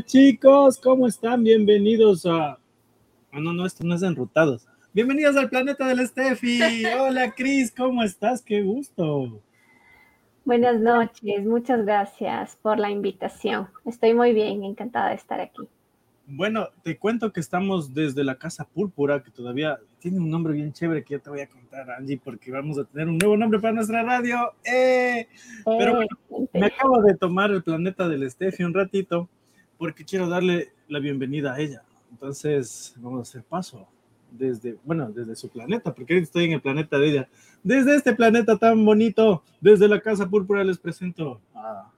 Hola chicos, ¿cómo están? Bienvenidos a... Ah, no, no, esto no es enrutados. Bienvenidos al planeta del Steffi. Hola Cris, ¿cómo estás? Qué gusto. Buenas noches, muchas gracias por la invitación. Estoy muy bien, encantada de estar aquí. Bueno, te cuento que estamos desde la Casa Púrpura, que todavía tiene un nombre bien chévere que ya te voy a contar, Angie, porque vamos a tener un nuevo nombre para nuestra radio. ¡Eh! Pero bueno, me acabo de tomar el planeta del Steffi un ratito, porque quiero darle la bienvenida a ella. Entonces, vamos a hacer paso desde, bueno, desde su planeta, porque estoy en el planeta de ella. Desde este planeta tan bonito, desde la Casa Púrpura, les presento a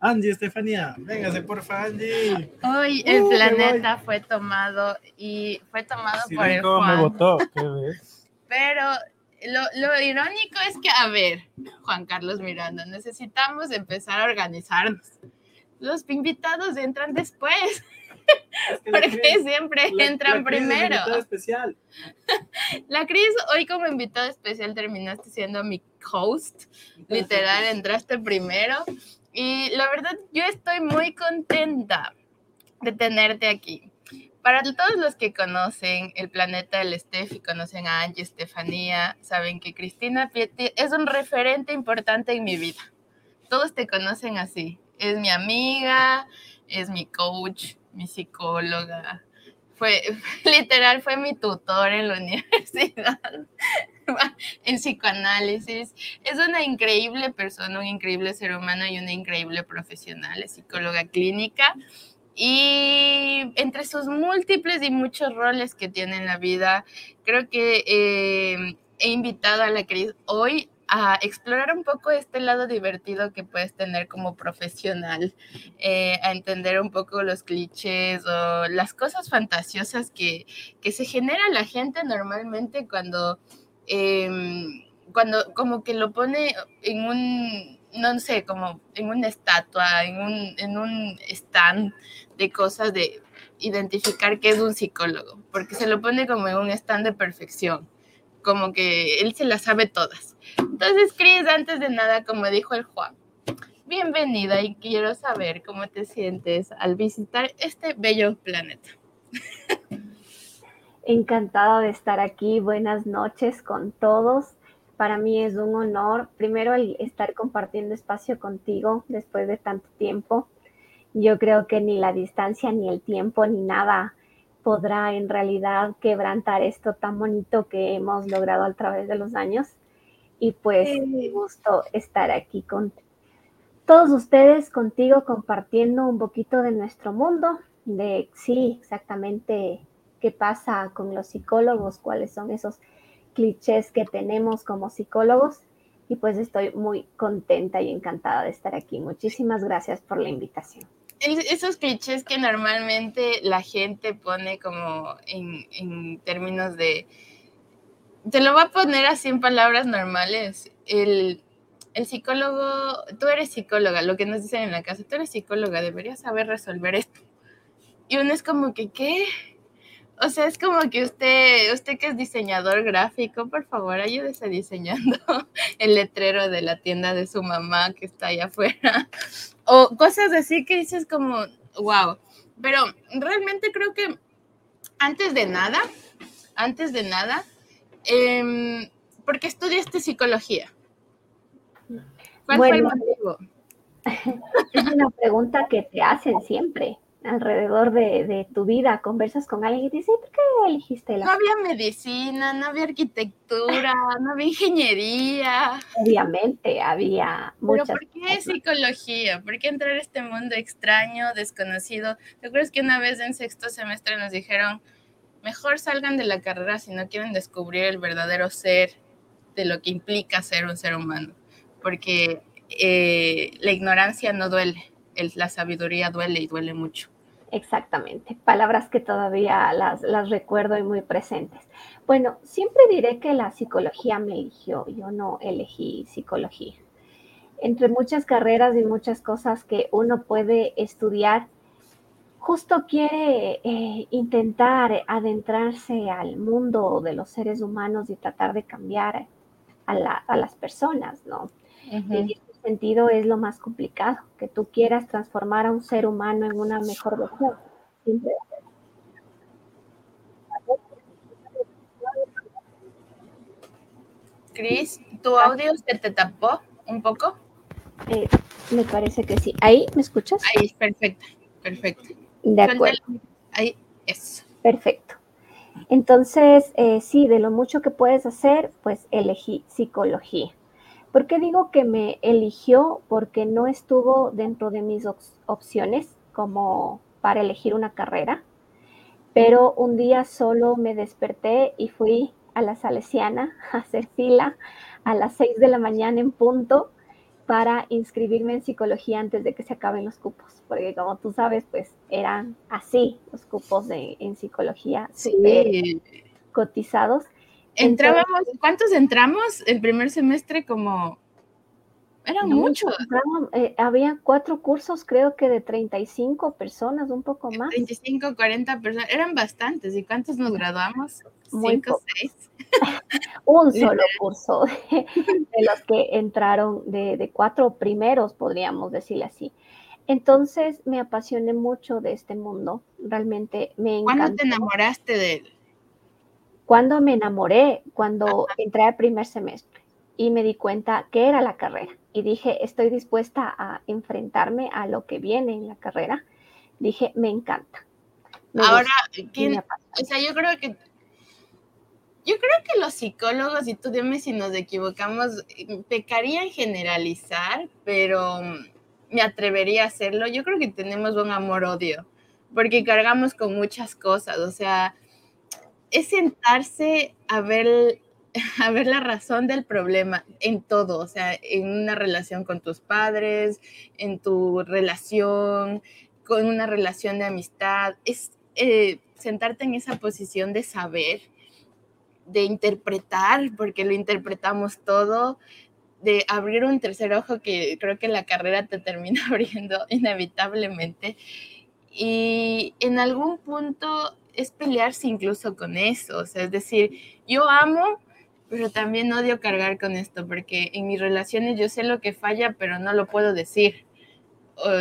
Angie, Estefanía, véngase porfa, Angie. Hoy el uh, planeta fue tomado y fue tomado por el Juan. me votó, Pero lo, lo, irónico es que, a ver, Juan Carlos Miranda, necesitamos empezar a organizarnos. Los invitados entran después. porque siempre entran primero. especial. La Cris, hoy como invitado especial terminaste siendo mi host. Literal, entraste primero. Y la verdad, yo estoy muy contenta de tenerte aquí. Para todos los que conocen el planeta del Steph y conocen a Angie Estefanía, saben que Cristina Pieti es un referente importante en mi vida. Todos te conocen así. Es mi amiga, es mi coach, mi psicóloga, fue literal, fue mi tutor en la universidad, en psicoanálisis. Es una increíble persona, un increíble ser humano y una increíble profesional, es psicóloga clínica. Y entre sus múltiples y muchos roles que tiene en la vida, creo que eh, he invitado a la Cris hoy a explorar un poco este lado divertido que puedes tener como profesional, eh, a entender un poco los clichés o las cosas fantasiosas que, que se genera la gente normalmente cuando, em, cuando como que lo pone en un, no sé, como en una estatua, en un, en un stand de cosas de identificar qué es un psicólogo, porque se lo pone como en un stand de perfección, como que él se las sabe todas. Entonces, Cris, antes de nada, como dijo el Juan, bienvenida y quiero saber cómo te sientes al visitar este bello planeta. Encantada de estar aquí. Buenas noches con todos. Para mí es un honor, primero, el estar compartiendo espacio contigo después de tanto tiempo. Yo creo que ni la distancia, ni el tiempo, ni nada podrá en realidad quebrantar esto tan bonito que hemos logrado a través de los años y pues me gusto estar aquí con todos ustedes, contigo, compartiendo un poquito de nuestro mundo, de sí, exactamente qué pasa con los psicólogos, cuáles son esos clichés que tenemos como psicólogos. Y pues estoy muy contenta y encantada de estar aquí. Muchísimas gracias por la invitación. Esos clichés que normalmente la gente pone como en, en términos de te lo voy a poner así en palabras normales. El, psicólogo, tú eres psicóloga, lo que nos dicen en la casa, tú eres psicóloga, deberías saber resolver esto. Y uno es como que, ¿qué? O sea, es como que usted, usted que es diseñador gráfico, por favor, ayúdese diseñando el letrero de la tienda de su mamá que está allá afuera. O cosas así que dices como, wow. Pero realmente creo que antes de nada, antes de nada, eh, ¿por qué estudiaste psicología? ¿Cuál fue el motivo? Es una pregunta que te hacen siempre alrededor de, tu vida. Conversas con alguien y dices, ¿por qué elegiste la No había medicina, no había arquitectura, no había ingeniería. Obviamente había muchas. ¿Pero por qué psicología? ¿Por qué entrar a este mundo extraño, desconocido? ¿Te acuerdas que una vez en sexto semestre nos dijeron, mejor salgan de la carrera si no quieren descubrir el verdadero ser de lo que implica ser un ser humano, porque eh, la ignorancia no duele, la sabiduría duele y duele mucho. Exactamente, palabras que todavía las, las recuerdo y muy presentes. Bueno, siempre diré que la psicología me eligió, yo no elegí psicología. Entre muchas carreras y muchas cosas que uno puede estudiar, justo quiere eh, intentar adentrarse al mundo de los seres humanos y tratar de cambiar a, las personas, ¿no? Sentido es lo más complicado, que tú quieras transformar a un ser humano en una mejor versión. Cris, ¿tu audio se te tapó un poco? Eh, me parece que sí. ¿Ahí me escuchas? Ahí, perfecto, perfecto. De acuerdo. Ahí, es. Perfecto. Entonces, eh, sí, de lo mucho que puedes hacer, pues elegí psicología. ¿Por qué digo que me eligió? Porque no estuvo dentro de mis opciones como para elegir una carrera, pero un día solo me desperté y fui a la Salesiana a hacer fila a las 6 de la mañana en punto para inscribirme en psicología antes de que se acaben los cupos, porque como tú sabes, pues eran así los cupos de, en psicología sí. cotizados. Entrábamos, ¿cuántos entramos el primer semestre? Como eran muchos. Eh, había cuatro cursos, creo que de 35 personas, un poco más. 35, 40 personas, eran bastantes. ¿Y cuántos nos graduamos? ¿Cinco, seis? un solo curso de, los que entraron, de, de, cuatro primeros, podríamos decirle así. Entonces me apasioné mucho de este mundo, realmente me encantó. ¿Cuándo te enamoraste de él? Cuando me enamoré, cuando entré al primer semestre y me di cuenta que era la carrera y dije, estoy dispuesta a enfrentarme a lo que viene en la carrera. Dije, me encanta. Ahora, ¿quién, o sea, yo creo que yo creo que los psicólogos, y tú dime si nos equivocamos, pecarían generalizar, pero me atrevería a hacerlo. Yo creo que tenemos un amor-odio, porque cargamos con muchas cosas, o sea, es sentarse a ver, a ver la razón del problema en todo, o sea, en una relación con tus padres, en tu relación, con una relación de amistad, es eh, sentarte en esa posición de saber de interpretar, porque lo interpretamos todo, de abrir un tercer ojo que creo que la carrera te termina abriendo inevitablemente. Y en algún punto es pelearse incluso con eso, o sea, es decir, yo amo, pero también odio cargar con esto, porque en mis relaciones yo sé lo que falla, pero no lo puedo decir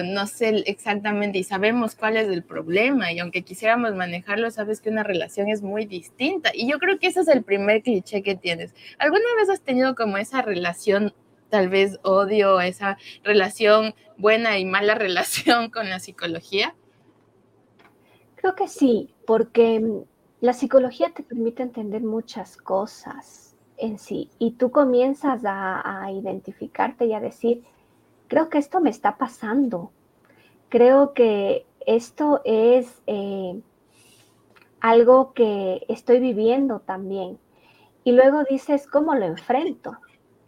no sé exactamente y sabemos cuál es el problema y aunque quisiéramos manejarlo, sabes que una relación es muy distinta. Y yo creo que ese es el primer cliché que tienes. ¿Alguna vez has tenido como esa relación, tal vez odio, esa relación buena y mala relación con la psicología? Creo que sí, porque mm, la psicología te permite entender muchas cosas en sí y tú comienzas a, a identificarte y a decir, creo que esto me está pasando, creo que esto es eh, algo que estoy viviendo también. Y luego dices, ¿cómo lo enfrento?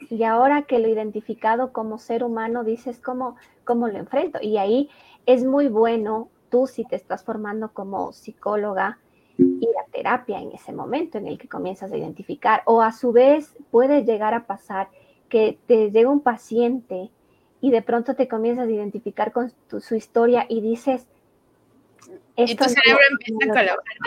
Y ahora que lo he identificado como ser humano, dices, ¿cómo, cómo lo enfrento? Y ahí es muy bueno, tú si te estás formando como psicóloga, ir a terapia en ese momento en el que comienzas a identificar. O a su vez puede llegar a pasar que te llega un paciente y de pronto te comienzas a identificar con su historia y dices... y tu cerebro empieza a colaborar.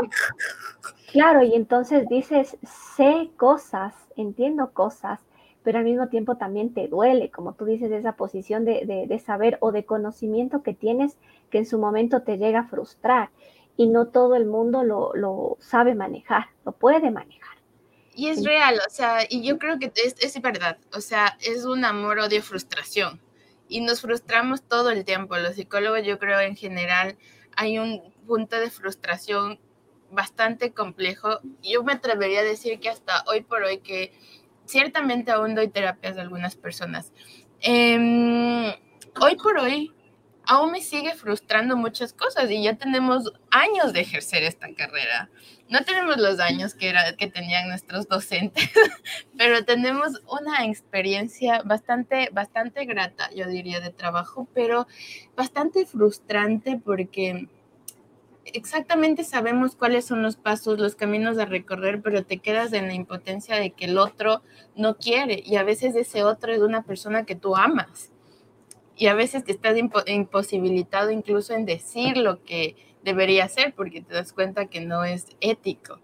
Claro, y entonces dices, sé cosas, entiendo cosas, pero al mismo tiempo también te duele, como tú dices, esa posición de, de, saber o de conocimiento que tienes que en su momento te llega a frustrar y no todo el mundo lo, lo sabe manejar, lo puede manejar. Y es real, o sea, y yo creo que es, es verdad, o sea, es un amor-odio frustración y nos frustramos todo el tiempo. Los psicólogos, yo creo, en general, hay un punto de frustración bastante complejo. Yo me atrevería a decir que hasta hoy por hoy, que ciertamente aún doy terapias a algunas personas. Em, hoy por hoy, aún me sigue frustrando muchas cosas y ya tenemos años de ejercer esta carrera no tenemos los años que, era, que tenían nuestros docentes, pero tenemos una experiencia bastante, bastante grata, yo diría, de trabajo, pero bastante frustrante porque exactamente sabemos cuáles son los pasos, los caminos a recorrer, pero te quedas en la impotencia de que el otro no quiere y a veces ese otro es una persona que tú amas y a veces te estás imposibilitado incluso en decir lo que debería ser porque te das cuenta que no es ético.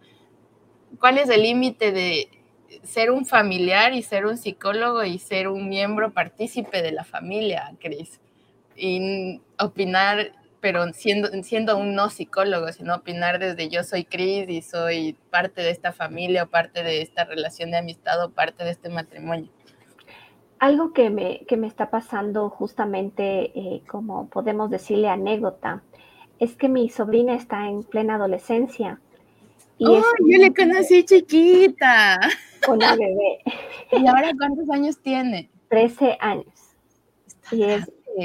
¿Cuál es el límite de ser un familiar y ser un psicólogo y ser un miembro partícipe de la familia, Cris. Y opinar, pero siendo, siendo un no psicólogo, sino opinar desde yo soy Cris y soy parte de esta familia o parte de esta relación de amistad o parte de este matrimonio. Algo que me, que me está pasando justamente, eh, como podemos decirle anécdota, es que mi sobrina está en plena adolescencia y oh, yo le conocí chiquita. Una bebé. ¿Y ahora cuántos años tiene? 13 años. y es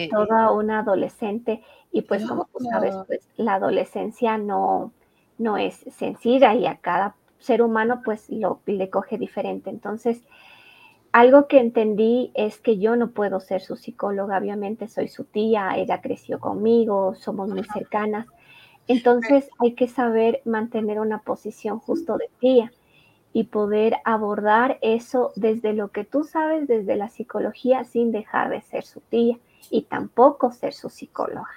toda una adolescente. Y pues como tú sabes, pues la adolescencia no, no es sencilla y a cada ser humano pues lo, le coge diferente. Entonces, algo que entendí es que yo no puedo ser su psicóloga, obviamente soy su tía, ella creció conmigo, somos muy cercanas, entonces hay que saber mantener una posición justo de tía y poder abordar eso desde lo que tú sabes, desde la psicología, sin dejar de ser su tía y tampoco ser su psicóloga.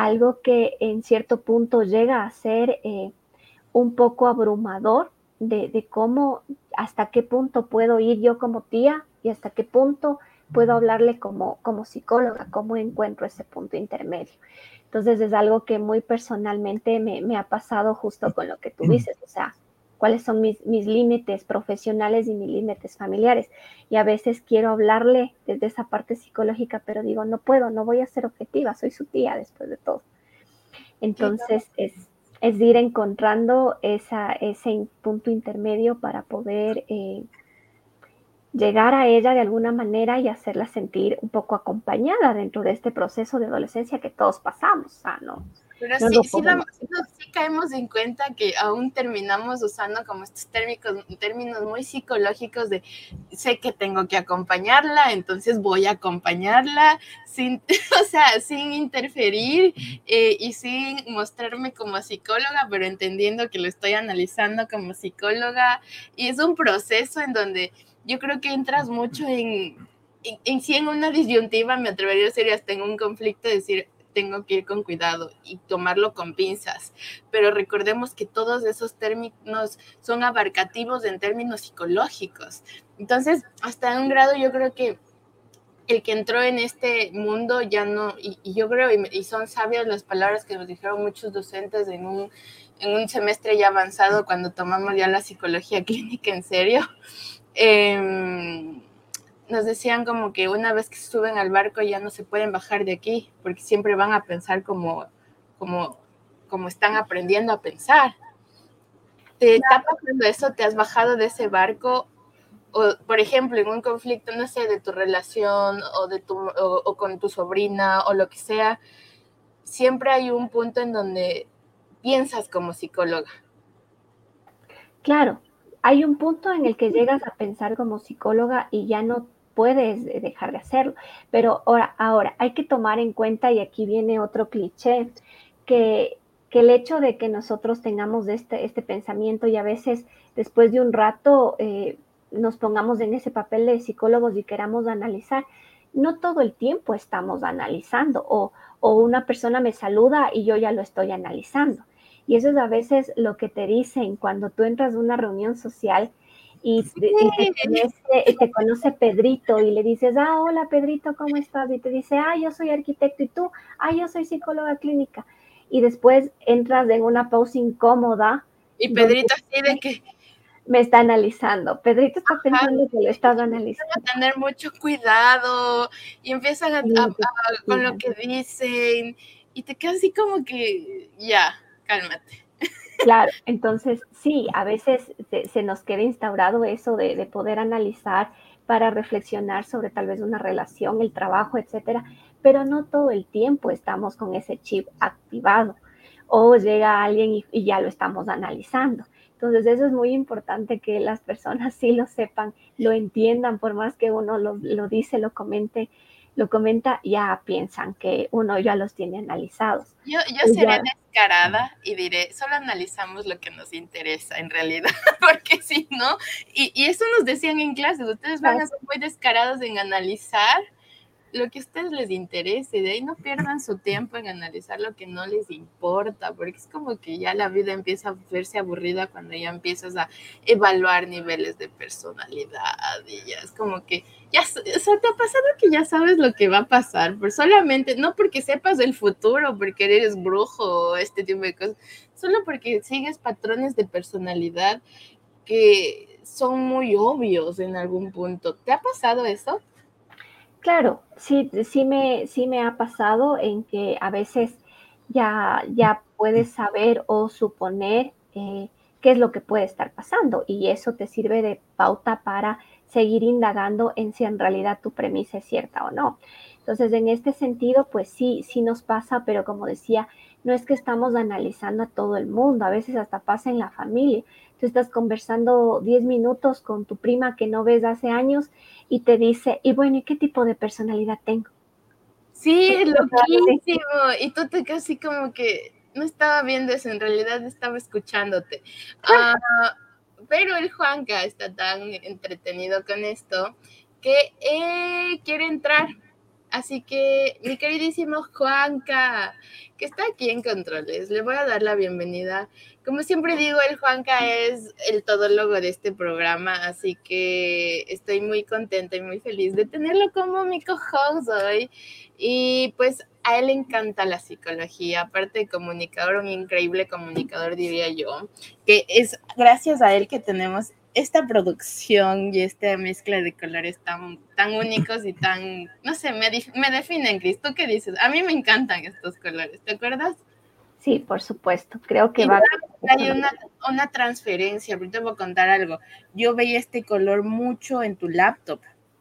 Algo que en cierto punto llega a ser eh, un poco abrumador de, de, cómo, hasta qué punto puedo ir yo como tía y hasta qué punto puedo hablarle como, como psicóloga, cómo encuentro ese punto intermedio. Entonces es algo que muy personalmente me, ha pasado justo con lo que tú dices, o sea, cuáles son mis, mis límites profesionales y mis límites familiares. Y a veces quiero hablarle desde esa parte psicológica, pero digo, no puedo, no voy a ser objetiva, soy su tía después de todo. Entonces es, es ir encontrando esa, ese punto intermedio para poder eh, llegar a ella de alguna manera y hacerla sentir un poco acompañada dentro de este proceso de adolescencia que todos pasamos, ¿no? Pero sí, sí, caemos en cuenta que aún terminamos usando como estos términos, términos muy psicológicos de sé que tengo que acompañarla, entonces voy a acompañarla sin, o sea, sin interferir eh, y sin mostrarme como psicóloga, pero entendiendo que lo estoy analizando como psicóloga. Y es un proceso en donde yo creo que entras mucho en, en, en sí en una disyuntiva, me atrevería a decir, hasta en un conflicto, de decir, tengo que ir con cuidado y tomarlo con pinzas. Pero recordemos que todos esos términos son abarcativos en términos psicológicos. Entonces, hasta un grado yo creo que el que entró en este mundo ya no, y, yo creo, y, y, son sabias las palabras que nos dijeron muchos docentes en un, en un semestre ya avanzado cuando tomamos ya la psicología clínica en serio, Em, nos decían como que una vez que suben al barco ya no se pueden bajar de aquí, porque siempre van a pensar como, como, como están aprendiendo a pensar. ¿Te está pasando eso? ¿Te has bajado de ese barco? O, por ejemplo, en un conflicto, no sé, de tu relación o, de tu, o con tu sobrina o lo que sea, siempre hay un punto en donde piensas como psicóloga. Claro, hay un punto en el que llegas a pensar como psicóloga y ya no puedes dejar de hacerlo. Pero ahora, ahora hay que tomar en cuenta, y aquí viene otro cliché, que, que el hecho de que nosotros tengamos este, este pensamiento y a veces después de un rato eh, nos pongamos en ese papel de psicólogos y queramos analizar, no todo el tiempo estamos analizando o, o una persona me saluda y yo ya lo estoy analizando. Y eso es a veces lo que te dicen cuando tú entras a una reunión social y, te, conoce, Pedrito y le dices, ah, hola Pedrito, ¿cómo estás? Y te dice, ah, yo soy arquitecto y tú, ah, yo soy psicóloga clínica. Y después entras en una pausa incómoda. Y Pedrito así de que... Me está analizando. Pedrito está pensando que lo estás analizando. A tener mucho cuidado y empiezan a, con lo que dicen y te quedas así como que ya, cálmate. Claro, entonces sí, a veces se, nos queda instaurado eso de, poder analizar para reflexionar sobre tal vez una relación, el trabajo, etcétera, pero no todo el tiempo estamos con ese chip activado o llega alguien y, ya lo estamos analizando. Entonces eso es muy importante que las personas sí lo sepan, lo entiendan, por más que uno lo, lo dice, lo comente, lo comenta, ya piensan que uno ya los tiene analizados. Yo, yo seré descarada y diré, solo analizamos lo que nos interesa en realidad, porque si no, y, y, eso nos decían en clases, ustedes van a ser muy descarados en analizar lo que a ustedes les interese, de ahí no pierdan su tiempo en analizar lo que no les importa, porque es como que ya la vida empieza a verse aburrida cuando ya empiezas a evaluar niveles de personalidad y ya es como que ya, o sea, te ha pasado que ya sabes lo que va a pasar, pero solamente, no porque sepas el futuro, porque eres brujo o este tipo de cosas, solo porque sigues patrones de personalidad que son muy obvios en algún punto. ¿Te ha pasado eso? Claro, sí, sí me, sí me ha pasado en que a veces ya, ya puedes saber o suponer eh, qué es lo que puede estar pasando y eso te sirve de pauta para seguir indagando en si en realidad tu premisa es cierta o no. Entonces, en este sentido, pues sí, sí nos pasa, pero como decía, no es que estamos analizando a todo el mundo, a veces hasta pasa en la familia. Tú estás conversando 10 minutos con tu prima que no ves hace años y te dice, y bueno, ¿y qué tipo de personalidad tengo? Sí, loquísimo. Y tú te así como que no estaba viendo eso, en realidad estaba escuchándote. Ah, pero el Juanca está tan entretenido con esto que eh, quiere entrar. Así que, mi queridísimo Juanca, que está aquí en Controles, le voy a dar la bienvenida. Como siempre digo, el Juanca es el todólogo de este programa, así que estoy muy contenta y muy feliz de tenerlo como mi co-host hoy. Y pues a él le encanta la psicología, aparte de comunicador, un increíble comunicador diría yo, que es gracias a él que tenemos esta producción y esta mezcla de colores tan, tan únicos y tan, no sé, me, me definen, Cris. ¿Tú qué dices? A mí me encantan estos colores, ¿te acuerdas? Sí, por supuesto. Creo que va. Hay una, una transferencia, pero te voy a contar algo. Yo veía este color mucho en tu laptop.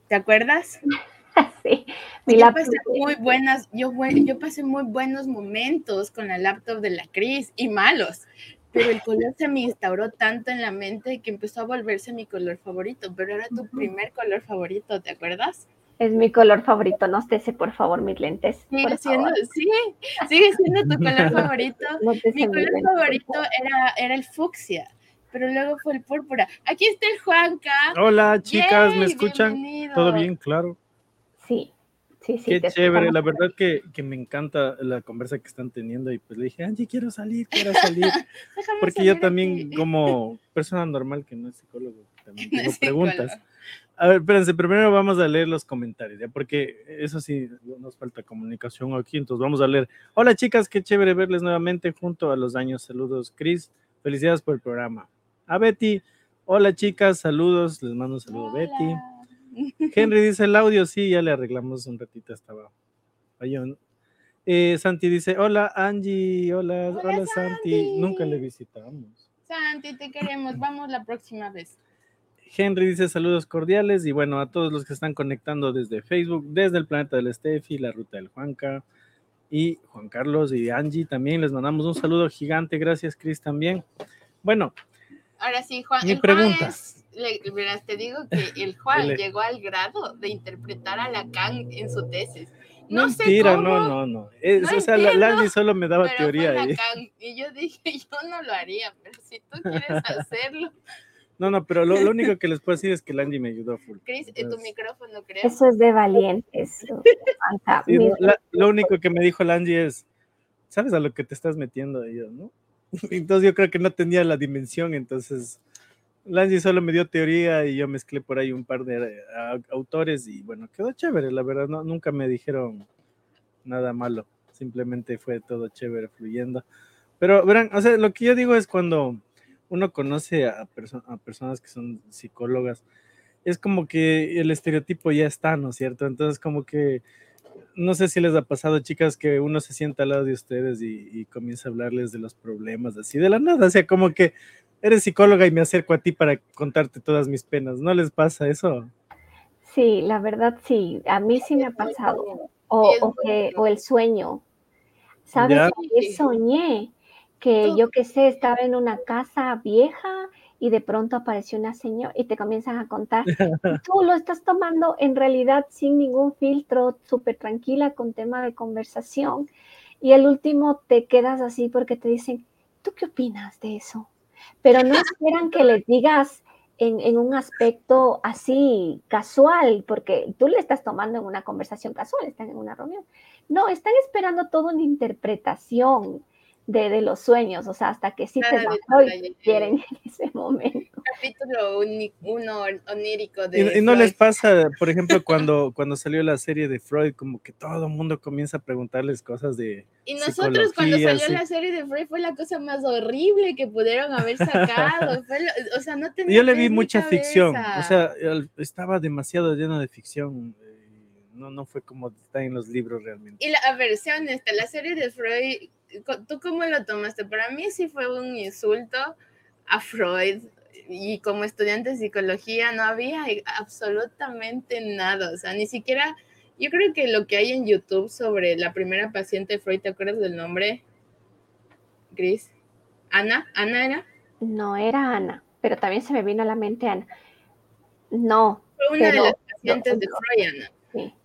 ¿Te acuerdas? sí. Mi yo pasé muy buenas, yo, yo pasé muy buenos momentos con la laptop de la Cris y malos, pero el color se me instauró tanto en la mente que empezó a volverse mi color favorito, pero era tu primer color favorito, ¿te acuerdas? Es mi color favorito, no ese por favor, mis lentes. Sigue siendo, sí, sigue siendo tu color favorito. mi color favorito era, era el fucsia, pero luego fue el púrpura. Aquí está el Juanca. Hola, chicas, ¿me escuchan? ¿Todo bien? Claro. Sí. Sí, sí, Qué chévere, la verdad que, que, me encanta la conversa que están teniendo y pues le dije, Angie, quiero salir, quiero salir, porque yo también como persona normal que no es psicólogo, también tengo preguntas. A ver, espérense, primero vamos a leer los comentarios, ¿ya? Porque eso sí, nos falta comunicación aquí, entonces vamos a leer. Hola chicas, qué chévere verles nuevamente junto a los años. Saludos, Cris. Felicidades por el programa. A Betty, hola chicas, saludos, les mando un saludo, Betty. Henry dice el audio, sí, ya le arreglamos un ratito hasta abajo. Eh, Santi dice, hola Angie, hola, hola, Santi. Nunca le visitamos. Santi, te queremos, vamos la próxima vez. Henry dice saludos cordiales y bueno, a todos los que están conectando desde Facebook, desde el planeta del Steffi, la ruta del Juanca y Juan Carlos y Angie también les mandamos un saludo gigante, gracias Cris también. Bueno, ahora sí, Juan, mi pregunta verás, te digo que el Juan llegó al grado de interpretar a Lacan en su tesis. No Mentira, sé cómo, no, no, no. Es, o sea, la, solo me daba teoría. Ahí. Y yo dije, yo no lo haría, pero si tú quieres hacerlo. No, no, pero lo, lo, único que les puedo decir es que Landy me ayudó full. Cris, en tu micrófono, creo. Eso es de valientes. sí, la, lo único que me dijo Landy es, ¿sabes a lo que te estás metiendo? Yo, ¿no? Entonces yo creo que no tenía la dimensión, entonces Lancy solo me dio teoría y yo mezclé por ahí un par de eh, autores y bueno, quedó chévere, la verdad, no, nunca me dijeron nada malo, simplemente fue todo chévere fluyendo. Pero verán, o sea, lo que yo digo es cuando uno conoce a, a personas que son psicólogas, es como que el estereotipo ya está, ¿no es cierto? Entonces como que, no sé si les ha pasado, chicas, que uno se sienta al lado de ustedes y, y comienza a hablarles de los problemas así de la nada, o sea, como que eres psicóloga y me acerco a ti para contarte todas mis penas. ¿No les pasa eso? Sí, la verdad sí, a mí sí me ha pasado. O, o, que, o el sueño. ¿Sabes qué soñé? Que yo qué sé, estaba en una casa vieja y de pronto apareció una señora y te comienzan a contar. tú lo estás tomando en realidad sin ningún filtro, súper tranquila con tema de conversación. Y el último te quedas así porque te dicen, ¿tú qué opinas de eso? pero no esperan que les digas en, un aspecto así casual, porque tú le estás tomando en una conversación casual, están en una reunión. No, están esperando toda una interpretación de, los sueños, o sea, hasta que sí te y quieren en ese momento. Capítulo uno onírico de. Y, no les pasa, por ejemplo, cuando, cuando salió la serie de Freud, como que todo el mundo comienza a preguntarles cosas de. Y nosotros, cuando salió la serie de Freud, fue la cosa más horrible que pudieron haber sacado. o sea, no tenía. Yo le vi mucha ficción, o sea, estaba demasiado lleno de ficción no, no fue como está en los libros realmente. Y la versión, esta, la serie de Freud, ¿tú cómo lo tomaste? Para mí sí fue un insulto a Freud y como estudiante de psicología no había absolutamente nada, o sea, ni siquiera, yo creo que lo que hay en YouTube sobre la primera paciente de Freud, ¿te acuerdas del nombre? Gris. ¿Ana? ¿Ana era? No era Ana, pero también se me vino a la mente Ana. No. Fue una de las pacientes de Freud, Ana.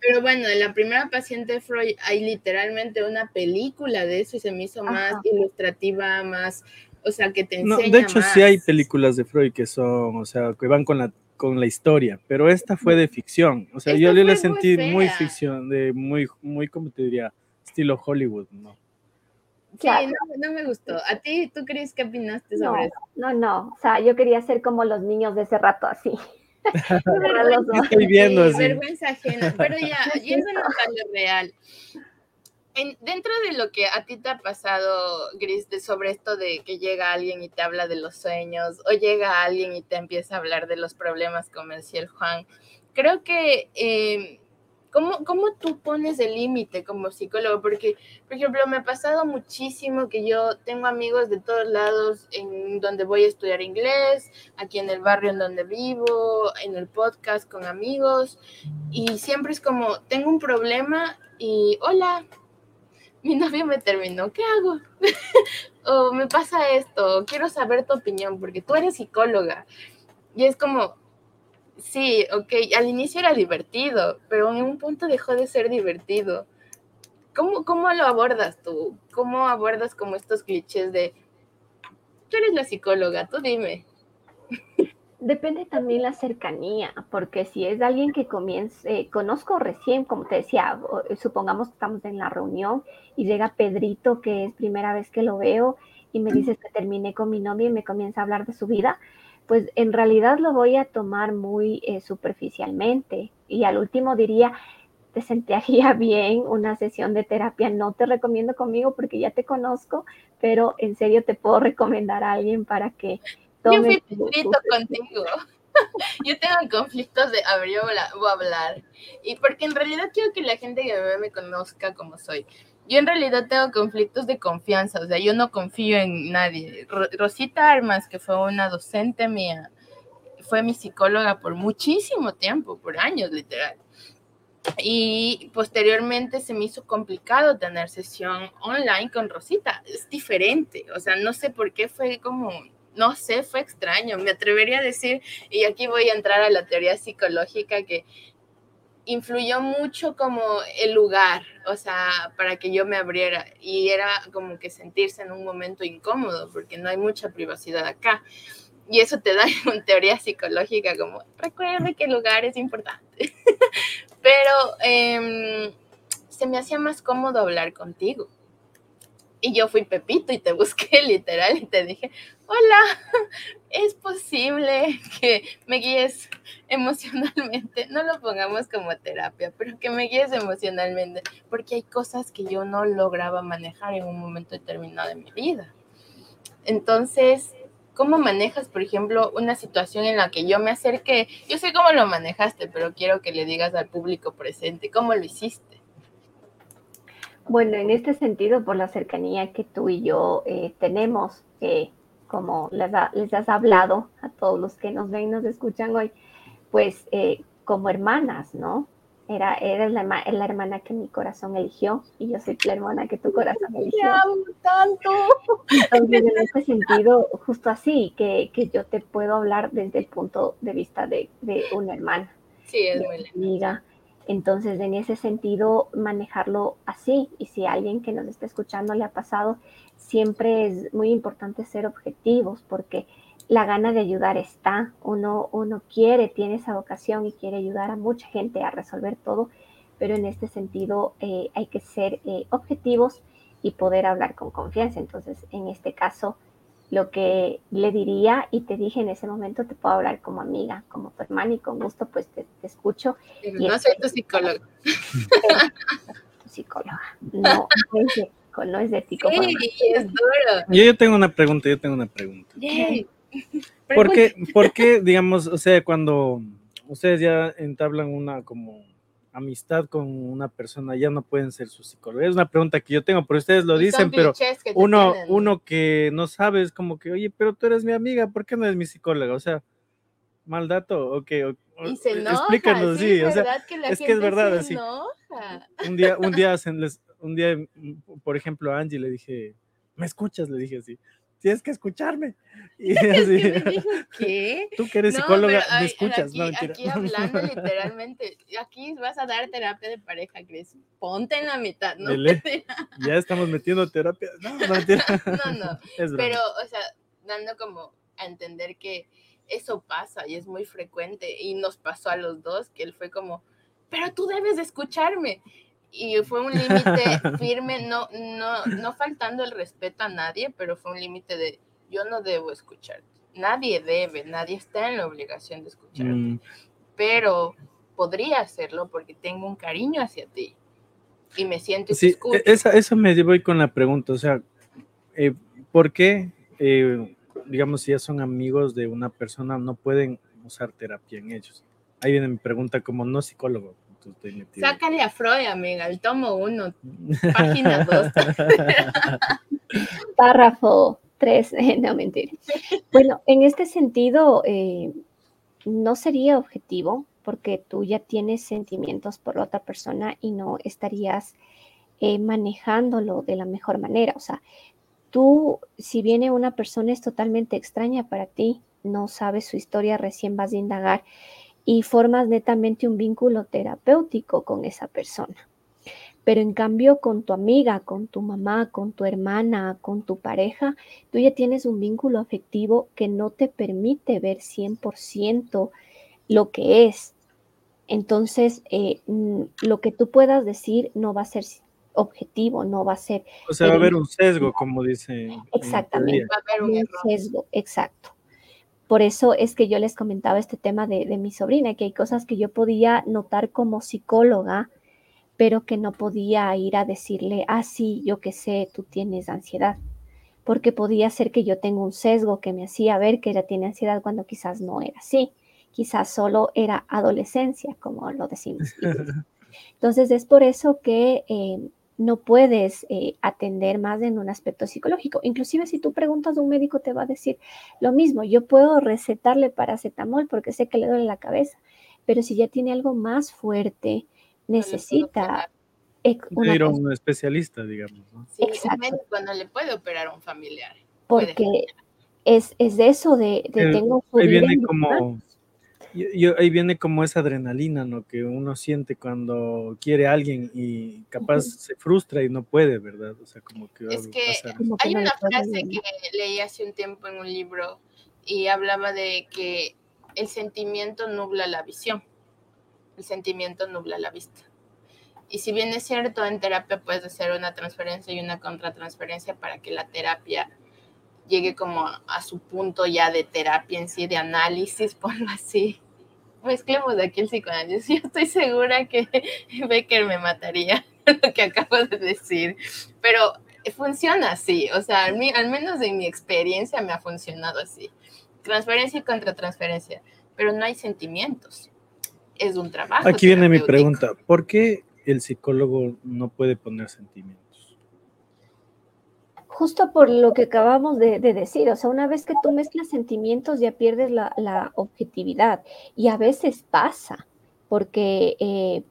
Pero bueno, en la primera paciente Freud hay literalmente una película de eso y se me hizo más ilustrativa, más, o sea, que te enseña no, De hecho, sí hay películas de Freud que son, o sea, que van con la con la historia, pero esta fue de ficción, o sea, yo le la sentí muy, ficción, de muy, muy, como te diría, estilo Hollywood, ¿no? Sí, no, me gustó. ¿A ti, tú crees que opinaste sobre eso? No, no, o sea, yo quería ser como los niños de ese rato, así. Estoy viendo Vergüenza ajena, pero ya, y eso no es real. dentro de lo que a ti te ha pasado, Gris, de sobre esto de que llega alguien y te habla de los sueños, o llega alguien y te empieza a hablar de los problemas, como decía el Juan, creo que eh, ¿Cómo, ¿Cómo tú pones el límite como psicólogo? Porque, por ejemplo, me ha pasado muchísimo que yo tengo amigos de todos lados en donde voy a estudiar inglés, aquí en el barrio en donde vivo, en el podcast con amigos, y siempre es como, tengo un problema y, hola, mi novio me terminó, ¿qué hago? o me pasa esto, quiero saber tu opinión, porque tú eres psicóloga. Y es como, Sí, ok, al inicio era divertido, pero en un punto dejó de ser divertido. ¿Cómo, cómo lo abordas tú? ¿Cómo abordas como estos clichés de, tú eres la psicóloga, tú dime? Depende también la cercanía, porque si es alguien que comience, conozco recién, como te decía, supongamos que estamos en la reunión y llega Pedrito, que es primera vez que lo veo, y me dice que terminé con mi novia y me comienza a hablar de su vida, pues en realidad lo voy a tomar muy eh, superficialmente. Y al último diría, te sentiría bien una sesión de terapia. No te recomiendo conmigo porque ya te conozco, pero en serio te puedo recomendar a alguien para que tome. Yo fui contigo. yo tengo conflictos de, a ver, yo voy a hablar. Y porque en realidad quiero que la gente que me me conozca como soy yo en realidad tengo conflictos de confianza, o sea, yo no confío en nadie. Rosita Armas, que fue una docente mía, fue mi psicóloga por muchísimo tiempo, por años literal. Y posteriormente se me hizo complicado tener sesión online con Rosita. Es diferente, o sea, no sé por qué fue como, no sé, fue extraño. Me atrevería a decir, y aquí voy a entrar a la teoría psicológica, que influyó mucho como el lugar, o sea, para que yo me abriera y era como que sentirse en un momento incómodo porque no hay mucha privacidad acá. Y eso te da una teoría psicológica como, recuerde que el lugar es importante. Pero em, se me hacía más cómodo hablar contigo. Y yo fui Pepito y te busqué literal y te dije, hola, es posible que me guíes emocionalmente, no lo pongamos como terapia, pero que me guíes emocionalmente, porque hay cosas que yo no lograba manejar en un momento determinado de mi vida. Entonces, ¿cómo manejas, por ejemplo, una situación en la que yo me acerqué? Yo sé cómo lo manejaste, pero quiero que le digas al público presente, ¿cómo lo hiciste? Bueno, en este sentido, por la cercanía que tú y yo eh, tenemos, eh, como les, has hablado a todos los que nos ven y nos escuchan hoy, pues eh, como hermanas, ¿no? Era, era la, la, hermana que mi corazón eligió y yo soy la hermana que tu corazón eligió. ¡Te amo tanto! Entonces, en este sentido, justo así, que, que, yo te puedo hablar desde el punto de vista de, de una hermana. Sí, es muy amiga, entonces, en ese sentido, manejarlo así. Y si alguien que nos está escuchando le ha pasado, siempre es muy importante ser objetivos porque la gana de ayudar está, uno, uno quiere, tiene esa vocación y quiere ayudar a mucha gente a resolver todo, pero en este sentido eh, hay que ser eh, objetivos y poder hablar con confianza. Entonces, en este caso, lo que le diría y te dije en ese momento, te puedo hablar como amiga, como tu hermana y con gusto pues te, escucho. no soy tu psicóloga. tu psicóloga, no, no es de, no es de Sí, es duro. Yo, tengo una pregunta, yo tengo una pregunta. ¿Por qué, ¿Por qué, digamos, o sea, cuando ustedes ya entablan una como amistad con una persona ya no pueden ser sus psicólogos? Es una pregunta que yo tengo, pero ustedes lo dicen, pero uno, uno que no sabe es como que, oye, pero tú eres mi amiga, ¿por qué no eres mi psicóloga? O sea, mal dato, ok, y se enoja, explícanos, sí, o sea, es que es verdad, así. Un día, un día, un día, por ejemplo, a Angie le dije, ¿me escuchas? Le dije así tienes que escucharme. Y así, ¿Qué? Tú que eres psicóloga, me escuchas. Aquí, no, aquí hablando literalmente, aquí vas a dar terapia de pareja, Cris. Ponte en la mitad, ¿no? ya estamos metiendo terapia. No, no, no, no. Pero, o sea, dando como a entender que eso pasa y es muy frecuente y nos pasó a los dos, que él fue como, pero tú debes de escucharme y fue un límite firme, no, no, no faltando el respeto a nadie, pero fue un límite de yo no debo escucharte. Nadie debe, nadie está en la obligación de escucharte, mm. pero podría hacerlo porque tengo un cariño hacia ti y me siento sí, e, esa, eso me voy con la pregunta, o sea, eh, ¿por qué, eh, digamos, si ya son amigos de una persona, no pueden usar terapia en ellos? Ahí viene mi pregunta como no psicólogo. Sácale a Freud, amiga, el tomo 1, página 2. Párrafo 3, no mentira. Bueno, en este sentido, eh, no sería objetivo porque tú ya tienes sentimientos por la otra persona y no estarías eh, manejándolo de la mejor manera. O sea, tú, si viene una persona es totalmente extraña para ti, no sabes su historia, recién vas a indagar y formas netamente un vínculo terapéutico con esa persona. Pero en cambio con tu amiga, con tu mamá, con tu hermana, con tu pareja, tú ya tienes un vínculo afectivo que no te permite ver 100% lo que es. Entonces, eh, mm, lo que tú puedas decir no va a ser objetivo, no va a ser... O sea, va a haber un sesgo, como dice. Exactamente, va a haber un, sesgo, exacto. Por eso es que yo les comentaba este tema de, mi sobrina, que hay cosas que yo podía notar como psicóloga, pero que no podía ir a decirle, ah, sí, yo que sé, tú tienes ansiedad, porque podía ser que yo tengo un sesgo que me hacía ver que ella tiene ansiedad cuando quizás no era así, quizás solo era adolescencia, como lo decimos. Entonces es por eso que eh, no puedes eh, atender más en un aspecto psicológico. Inclusive si tú preguntas a un médico te va a decir lo mismo. Yo puedo recetarle paracetamol porque sé que le duele la cabeza, pero si ya tiene algo más fuerte, necesita ir a un especialista, digamos. Sí, Exacto. cuando le puede operar a un familiar. Porque es, es de eso de, de tengo Ahí viene como yo, ahí viene como esa adrenalina, ¿no? Que uno siente cuando quiere a alguien y capaz se frustra y no puede, ¿verdad? O sea, como que... Es que hay una frase que leí hace un tiempo en un libro y hablaba de que el sentimiento nubla la visión, el sentimiento nubla la vista. Y si bien es cierto, en terapia puedes hacer una transferencia y una contratransferencia para que la terapia llegue como a su punto ya de terapia en sí, de análisis, ponlo así mezclemos de aquí el psicoanálisis. Yo estoy segura que Becker me mataría lo que acabo de decir, pero funciona así, o sea, al, menos en mi experiencia me ha funcionado así. Transferencia y contratransferencia, pero no hay sentimientos. Es un trabajo. Aquí viene mi pregunta, ¿por qué el psicólogo no puede poner sentimientos? Justo por lo que acabamos de, decir, o sea, una vez que tú mezclas sentimientos ya pierdes la, objetividad y a veces pasa, porque eh,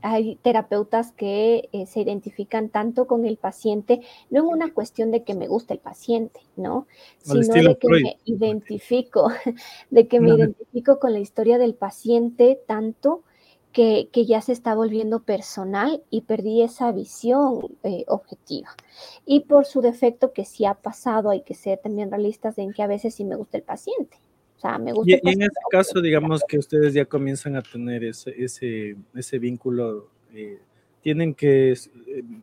hay terapeutas que eh, se identifican tanto con el paciente, no en una cuestión de que me guste el paciente, ¿no? Sino de que me identifico, de que me identifico con la historia del paciente tanto que, ya se está volviendo personal y perdí esa visión eh, objetiva. Y por su defecto que sí ha pasado, hay que ser también realistas en que a veces sí me gusta el paciente. O sea, me gusta y, en ese caso, digamos que ustedes ya comienzan a tener ese, ese, ese vínculo, eh, ¿tienen que eh,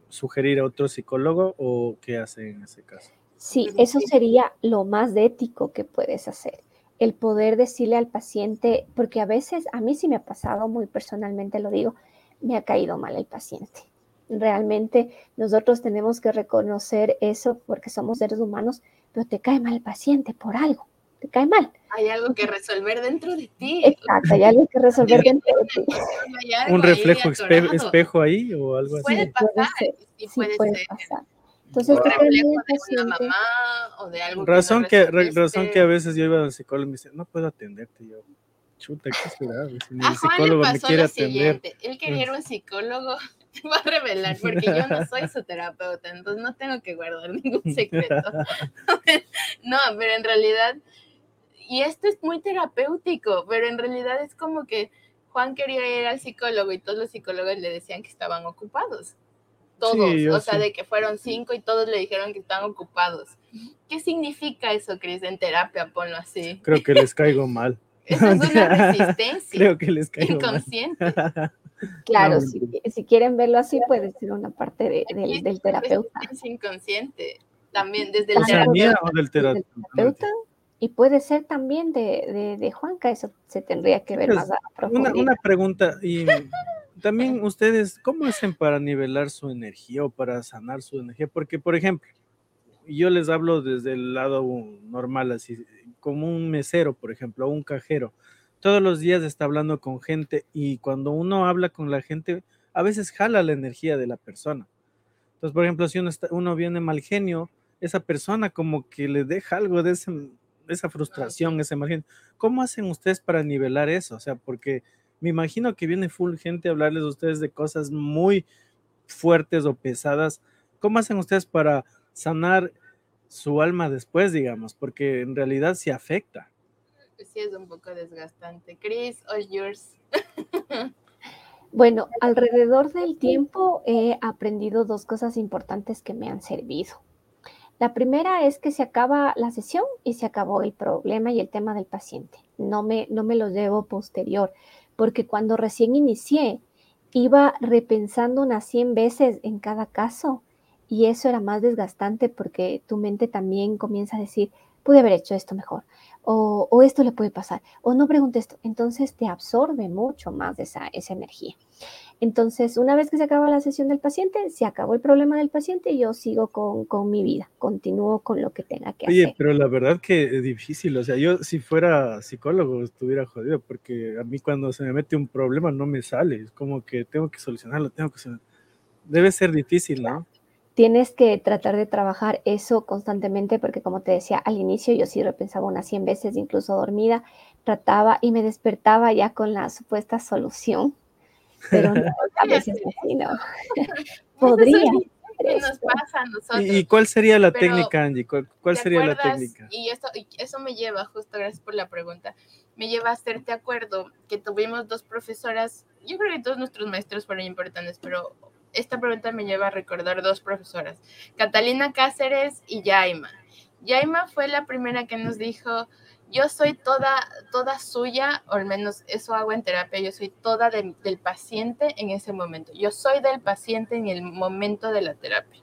sugerir a otro psicólogo o qué hacen en ese caso? Sí, eso sería lo más ético que puedes hacer el poder decirle al paciente, porque a veces a mí sí me ha pasado, muy personalmente lo digo, me ha caído mal el paciente. Realmente nosotros tenemos que reconocer eso porque somos seres humanos, pero te cae mal el paciente por algo, te cae mal. Hay algo que resolver dentro de ti. Exacto, hay algo que resolver dentro de ti. Un reflejo espejo ahí o algo así. Puede pasar, sí, puede, pasar. Entonces, wow. reflejo de una mamá o de algo razón que, que razón que a veces yo iba al psicólogo y me dice, no puedo atenderte. yo, chuta, qué será? Si a Juan le pasó lo siguiente, él quería ir a un psicólogo, te voy a revelar, porque yo no soy su terapeuta, entonces no tengo que guardar ningún secreto. no, pero en realidad, y esto es muy terapéutico, pero en realidad es como que Juan quería ir al psicólogo y todos los psicólogos le decían que estaban ocupados todos, o sea, de que fueron cinco y todos le dijeron que están ocupados. ¿Qué significa eso, Cris, en terapia? Ponlo así. Creo que les caigo mal. Eso es una resistencia. Creo que les caigo inconsciente. Claro, si, si, quieren verlo así, puede ser una parte de, del terapeuta. Es inconsciente, también desde el terapeuta. O del terapeuta. Y puede ser también de, de, de, Juanca, eso se tendría que ver pues, más a profundidad. Una, una pregunta, y también ustedes, ¿cómo hacen para nivelar su energía o para sanar su energía? Porque, por ejemplo, yo les hablo desde el lado normal, así como un mesero, por ejemplo, o un cajero. Todos los días está hablando con gente y cuando uno habla con la gente, a veces jala la energía de la persona. Entonces, por ejemplo, si uno, está, uno viene mal genio, esa persona como que le deja algo de, ese, de esa frustración, ese mal genio. ¿Cómo hacen ustedes para nivelar eso? O sea, porque me imagino que viene full gente a hablarles a ustedes de cosas muy fuertes o pesadas. ¿Cómo hacen ustedes para sanar su alma después, digamos? Porque en realidad sí afecta. Sí, es un poco desgastante. Chris, all yours. Bueno, alrededor del tiempo he aprendido dos cosas importantes que me han servido. La primera es que se acaba la sesión y se acabó el problema y el tema del paciente. No me, no me lo llevo posterior porque cuando recién inicié iba repensando unas 100 veces en cada caso y eso era más desgastante porque tu mente también comienza a decir, pude haber hecho esto mejor, o, esto le puede pasar, o no pregunte esto. Entonces te absorbe mucho más esa, esa energía. Entonces, una vez que se acaba la sesión del paciente, se acabó el problema del paciente y yo sigo con, con mi vida, continúo con lo que tenga que hacer. Oye, pero la verdad que es difícil, o sea, yo si fuera psicólogo estuviera jodido, porque a mí cuando se me mete un problema no me sale, es como que tengo que solucionarlo, tengo que Debe ser difícil, ¿no? Tienes que tratar de trabajar eso constantemente porque como te decía al inicio, yo sí repensaba unas 100 veces, incluso dormida, trataba y me despertaba ya con la supuesta solución pero no, a veces así no. Podría. ¿Qué nos pasa a nosotros? ¿Y, cuál sería la técnica, Angie? ¿Cuál, sería la técnica? Y eso, eso me lleva, justo gracias por la pregunta, me lleva a hacerte acuerdo que tuvimos dos profesoras, yo creo que todos nuestros maestros fueron importantes, pero esta pregunta me lleva a recordar dos profesoras, Catalina Cáceres y Yaima. Yaima fue la primera que nos dijo, yo soy toda, toda suya, o al menos eso hago en terapia, yo soy toda del paciente en ese momento. Yo soy del paciente en el momento de la terapia.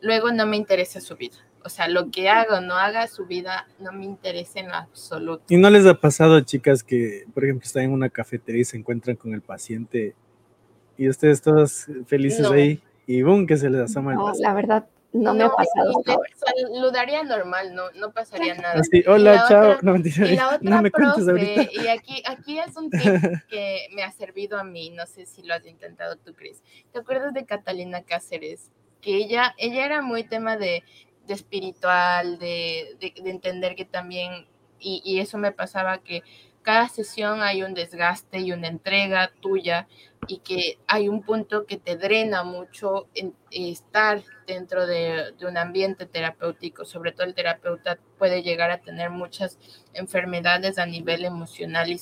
Luego no me interesa su vida. O sea, lo que haga o no haga, su vida no me interesa en lo absoluto. ¿Y no les ha pasado, chicas, que, por ejemplo, están en una cafetería y se encuentran con el paciente y ustedes todos felices ahí y boom, que se les asoma el no, La verdad, no, me ha pasado. saludaría normal, no, no pasaría nada. Así, hola, chao. no, mentira, y la otra no me profe, ahorita. Y aquí, aquí es un tip que me ha servido a mí, no sé si lo has intentado tú, Cris. ¿Te acuerdas de Catalina Cáceres? Que ella, ella era muy tema de, de espiritual, de, de, de, entender que también, y, y eso me pasaba que cada sesión hay un desgaste y una entrega tuya y que hay un punto que te drena mucho en estar dentro de, un ambiente terapéutico. Sobre todo el terapeuta puede llegar a tener muchas enfermedades a nivel emocional y,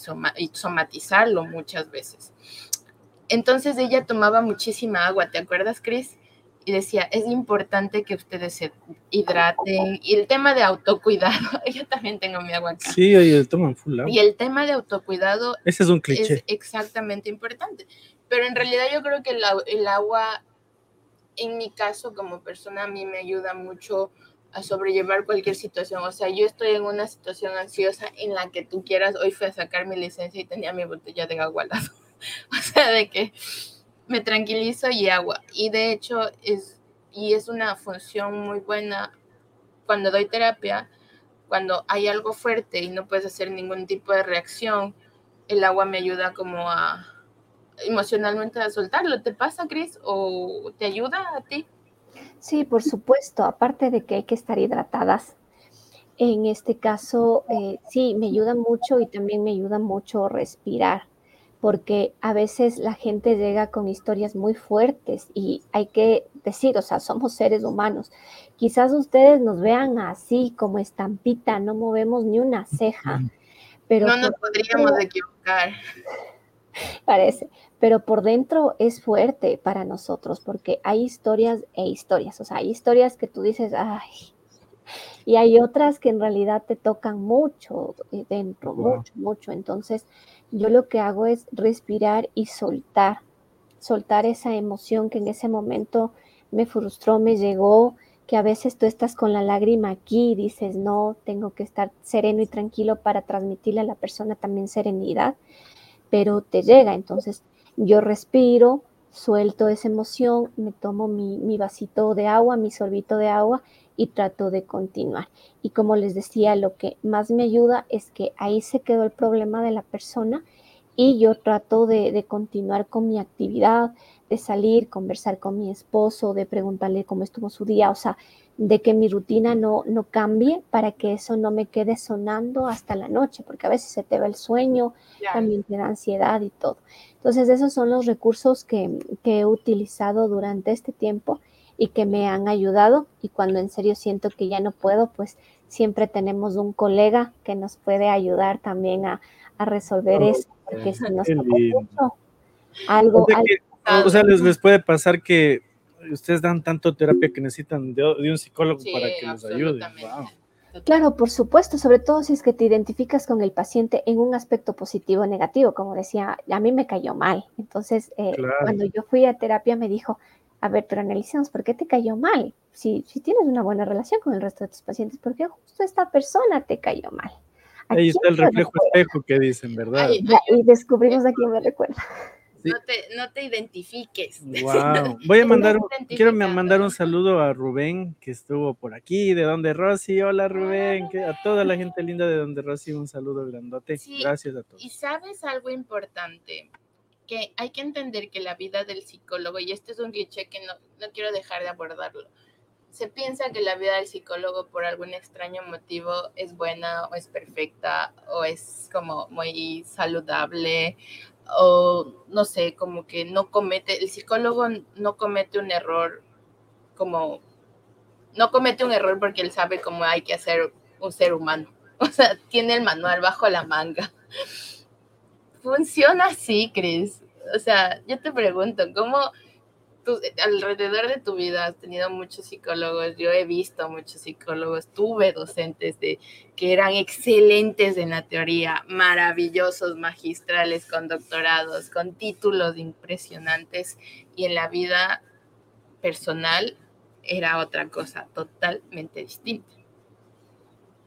somatizarlo muchas veces. Entonces ella tomaba muchísima agua, ¿te acuerdas, Cris? Y decía, es importante que ustedes se hidraten. Y el tema de autocuidado, yo también tengo mi agua acá. Sí, oye, toman full agua. Y el tema de autocuidado Ese es un cliché. es exactamente importante. Pero en realidad yo creo que el, el agua, en mi caso como persona, a mí me ayuda mucho a sobrellevar cualquier situación. O sea, yo estoy en una situación ansiosa en la que tú quieras. Hoy fui a sacar mi licencia y tenía mi botella de agua al lado. o sea, de que me tranquilizo y agua. Y de hecho es, y es una función muy buena cuando doy terapia, cuando hay algo fuerte y no puedes hacer ningún tipo de reacción, el agua me ayuda como a emocionalmente a soltarlo. ¿Te pasa, Cris? ¿O te ayuda a ti? Sí, por supuesto, aparte de que hay que estar hidratadas. En este caso, eh, sí, me ayuda mucho y también me ayuda mucho respirar, porque a veces la gente llega con historias muy fuertes y hay que decir, o sea, somos seres humanos. Quizás ustedes nos vean así como estampita, no movemos ni una ceja, pero no nos podríamos equivocar. parece, pero por dentro es fuerte para nosotros porque hay historias e historias, o sea, hay historias que tú dices, ay, y hay otras que en realidad te tocan mucho eh, dentro, Wow. mucho, mucho. Entonces, yo lo que hago es respirar y soltar, soltar esa emoción que en ese momento me frustró, me llegó, que a veces tú estás con la lágrima aquí y dices, no, tengo que estar sereno y tranquilo para transmitirle a la persona también serenidad pero te llega. Entonces yo respiro, suelto esa emoción, me tomo mi, mi vasito de agua, mi sorbito de agua y trato de continuar. Y como les decía, lo que más me ayuda es que ahí se quedó el problema de la persona y yo trato de, de continuar con mi actividad, de salir, conversar con mi esposo, de preguntarle cómo estuvo su día, o sea, de que mi rutina no, no cambie para que eso no me quede sonando hasta la noche, porque a veces se te va el sueño, también te da ansiedad y todo. Entonces, esos son los recursos que, que he utilizado durante este tiempo y que me han ayudado. Y cuando en serio siento que ya no puedo, pues siempre tenemos un colega que nos puede ayudar también a, a resolver Oh, eso, porque si nos mucho, algo, algo- que- o sea, les, les puede pasar que ustedes dan tanto terapia que necesitan de, de un psicólogo Sí, para que les ayude. Wow. Claro, por supuesto, sobre todo si es que te identificas con el paciente en un aspecto positivo o negativo, como decía, a mí me cayó mal. Entonces, eh, Claro. cuando yo fui a terapia me dijo, a ver, pero analicemos, ¿por qué te cayó mal? Si, si tienes una buena relación con el resto de tus pacientes, ¿por qué justo esta persona te cayó mal? ¿A Ahí está el reflejo espejo que dicen, ¿verdad? Ay, y descubrimos a quién me recuerda. Sí. No, te, no te identifiques. Wow. Voy a mandar, quiero mandar un saludo a Rubén que estuvo por aquí, de donde Rosy. Hola Rubén, que a toda la gente linda de donde Rosy un saludo grandote. Sí. Gracias a todos. Y sabes algo importante, que hay que entender que la vida del psicólogo, y este es un cliché que no, no quiero dejar de abordarlo, se piensa que la vida del psicólogo por algún extraño motivo es buena o es perfecta o es como muy saludable o no sé, como que no comete, el psicólogo no comete un error como, no comete un error porque él sabe cómo hay que hacer un ser humano. O sea, tiene el manual bajo la manga. Funciona así, Chris. O sea, yo te pregunto, ¿cómo tú, alrededor de tu vida has tenido muchos psicólogos? Yo he visto muchos psicólogos, tuve docentes de, que eran excelentes en la teoría, maravillosos, magistrales, con doctorados, con títulos impresionantes, y en la vida personal era otra cosa totalmente distinta.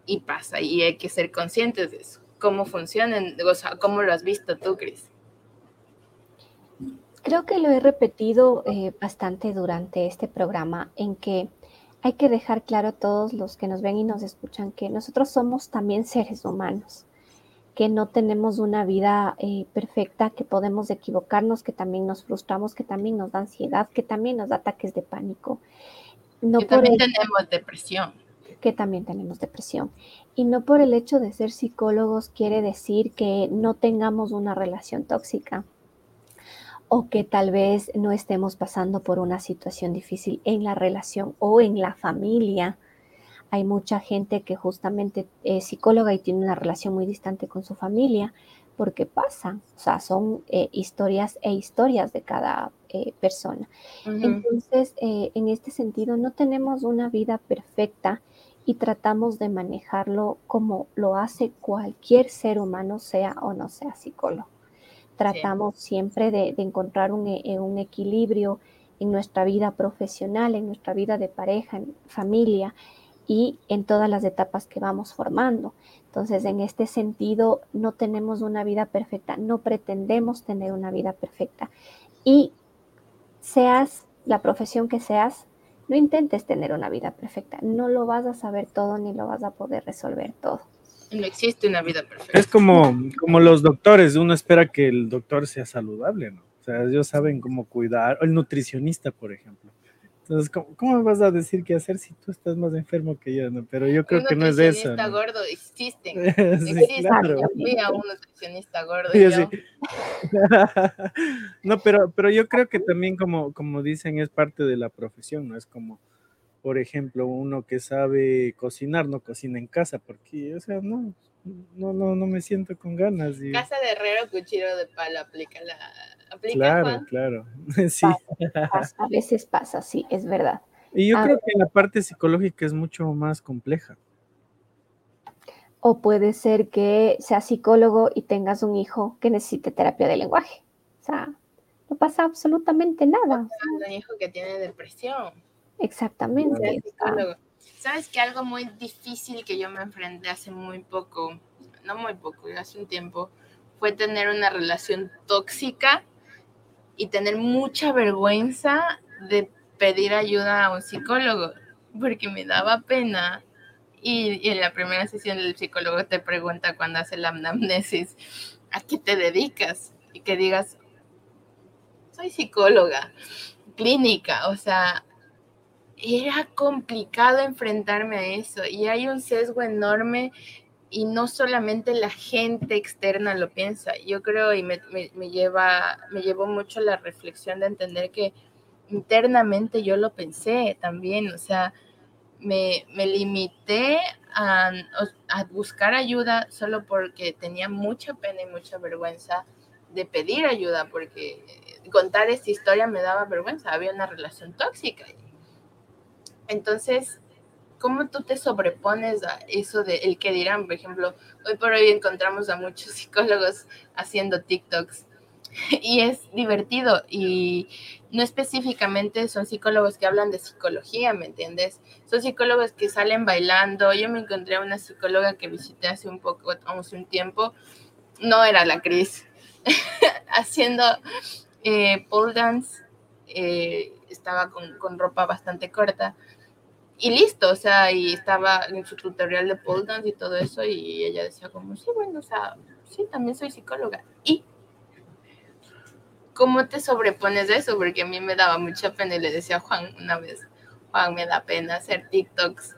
Y pasa, y hay que ser conscientes de eso. ¿Cómo funcionan? O sea, ¿cómo lo has visto tú, Cris? Creo que lo he repetido eh, bastante durante este programa en que hay que dejar claro a todos los que nos ven y nos escuchan que nosotros somos también seres humanos, que no tenemos una vida eh, perfecta, que podemos equivocarnos, que también nos frustramos, que también nos da ansiedad, que también nos da ataques de pánico. No que también el- tenemos depresión. que también tenemos depresión. Y no por el hecho de ser psicólogos quiere decir que no tengamos una relación tóxica o que tal vez no estemos pasando por una situación difícil en la relación o en la familia. Hay mucha gente que justamente es psicóloga y tiene una relación muy distante con su familia, porque pasa, o sea, son eh, historias e historias de cada eh, persona. Entonces, eh, en este sentido, no tenemos una vida perfecta y tratamos de manejarlo como lo hace cualquier ser humano, sea o no sea psicólogo. Tratamos siempre de, encontrar un, un, equilibrio en nuestra vida profesional, en nuestra vida de pareja, en familia y en todas las etapas que vamos formando. Entonces, en este sentido, no tenemos una vida perfecta, no pretendemos tener una vida perfecta. Y seas la profesión que seas, no intentes tener una vida perfecta. No lo vas a saber todo ni lo vas a poder resolver todo. No existe una vida perfecta. Es como, como los doctores, uno espera que el doctor sea saludable, ¿no? O sea, ellos saben cómo cuidar, o el nutricionista, por ejemplo. Entonces, ¿cómo, me vas a decir qué hacer si tú estás más enfermo que yo? No? Pero yo creo que no es eso. Un nutricionista gordo existe. sí, claro. un nutricionista gordo. Sí, yo. no, pero, pero yo creo que también, como, como dicen, es parte de la profesión, ¿no? Es como, por ejemplo, uno que sabe cocinar, no cocina en casa, porque, o sea, no, no, no, no me siento con ganas. Casa de herrero, cuchillo de palo, aplica la claro, claro. Sí. a veces pasa, sí, es verdad. Y yo creo que la parte psicológica es mucho más compleja. O puede ser que seas psicólogo y tengas un hijo que necesite terapia de lenguaje. O sea, no pasa absolutamente nada. un hijo que tiene depresión. Exactamente. ¿Sabes que algo muy difícil que yo me enfrenté hace muy poco, no muy poco, hace un tiempo, fue tener una relación tóxica y tener mucha vergüenza de pedir ayuda a un psicólogo, porque me daba pena. Y, en la primera sesión el psicólogo te pregunta cuando hace la anamnesis, ¿a qué te dedicas? Y que digas, soy psicóloga, clínica, o sea, era complicado enfrentarme a eso y hay un sesgo enorme y no solamente la gente externa lo piensa. Yo creo y me, lleva, me llevó mucho la reflexión de entender que internamente yo lo pensé también, o sea, me, limité a, a, buscar ayuda solo porque tenía mucha pena y mucha vergüenza de pedir ayuda, porque contar esta historia me daba vergüenza, había una relación tóxica. Entonces, ¿cómo tú te sobrepones a eso de el que dirán? Por ejemplo, hoy por hoy encontramos a muchos psicólogos haciendo TikToks y es divertido y no específicamente son psicólogos que hablan de psicología, ¿me entiendes? Son psicólogos que salen bailando. Yo me encontré a una psicóloga que visité hace un poco, hace un tiempo, no era la Cris, haciendo eh, pole dance, eh, estaba con, con ropa bastante corta y listo, o sea, y estaba en su tutorial de pole dance y todo eso, y ella decía como, sí, bueno, o sea, sí, también soy psicóloga. ¿Y cómo te sobrepones de eso? Porque a mí me daba mucha pena y le decía a Juan una vez, Juan, me da pena hacer TikToks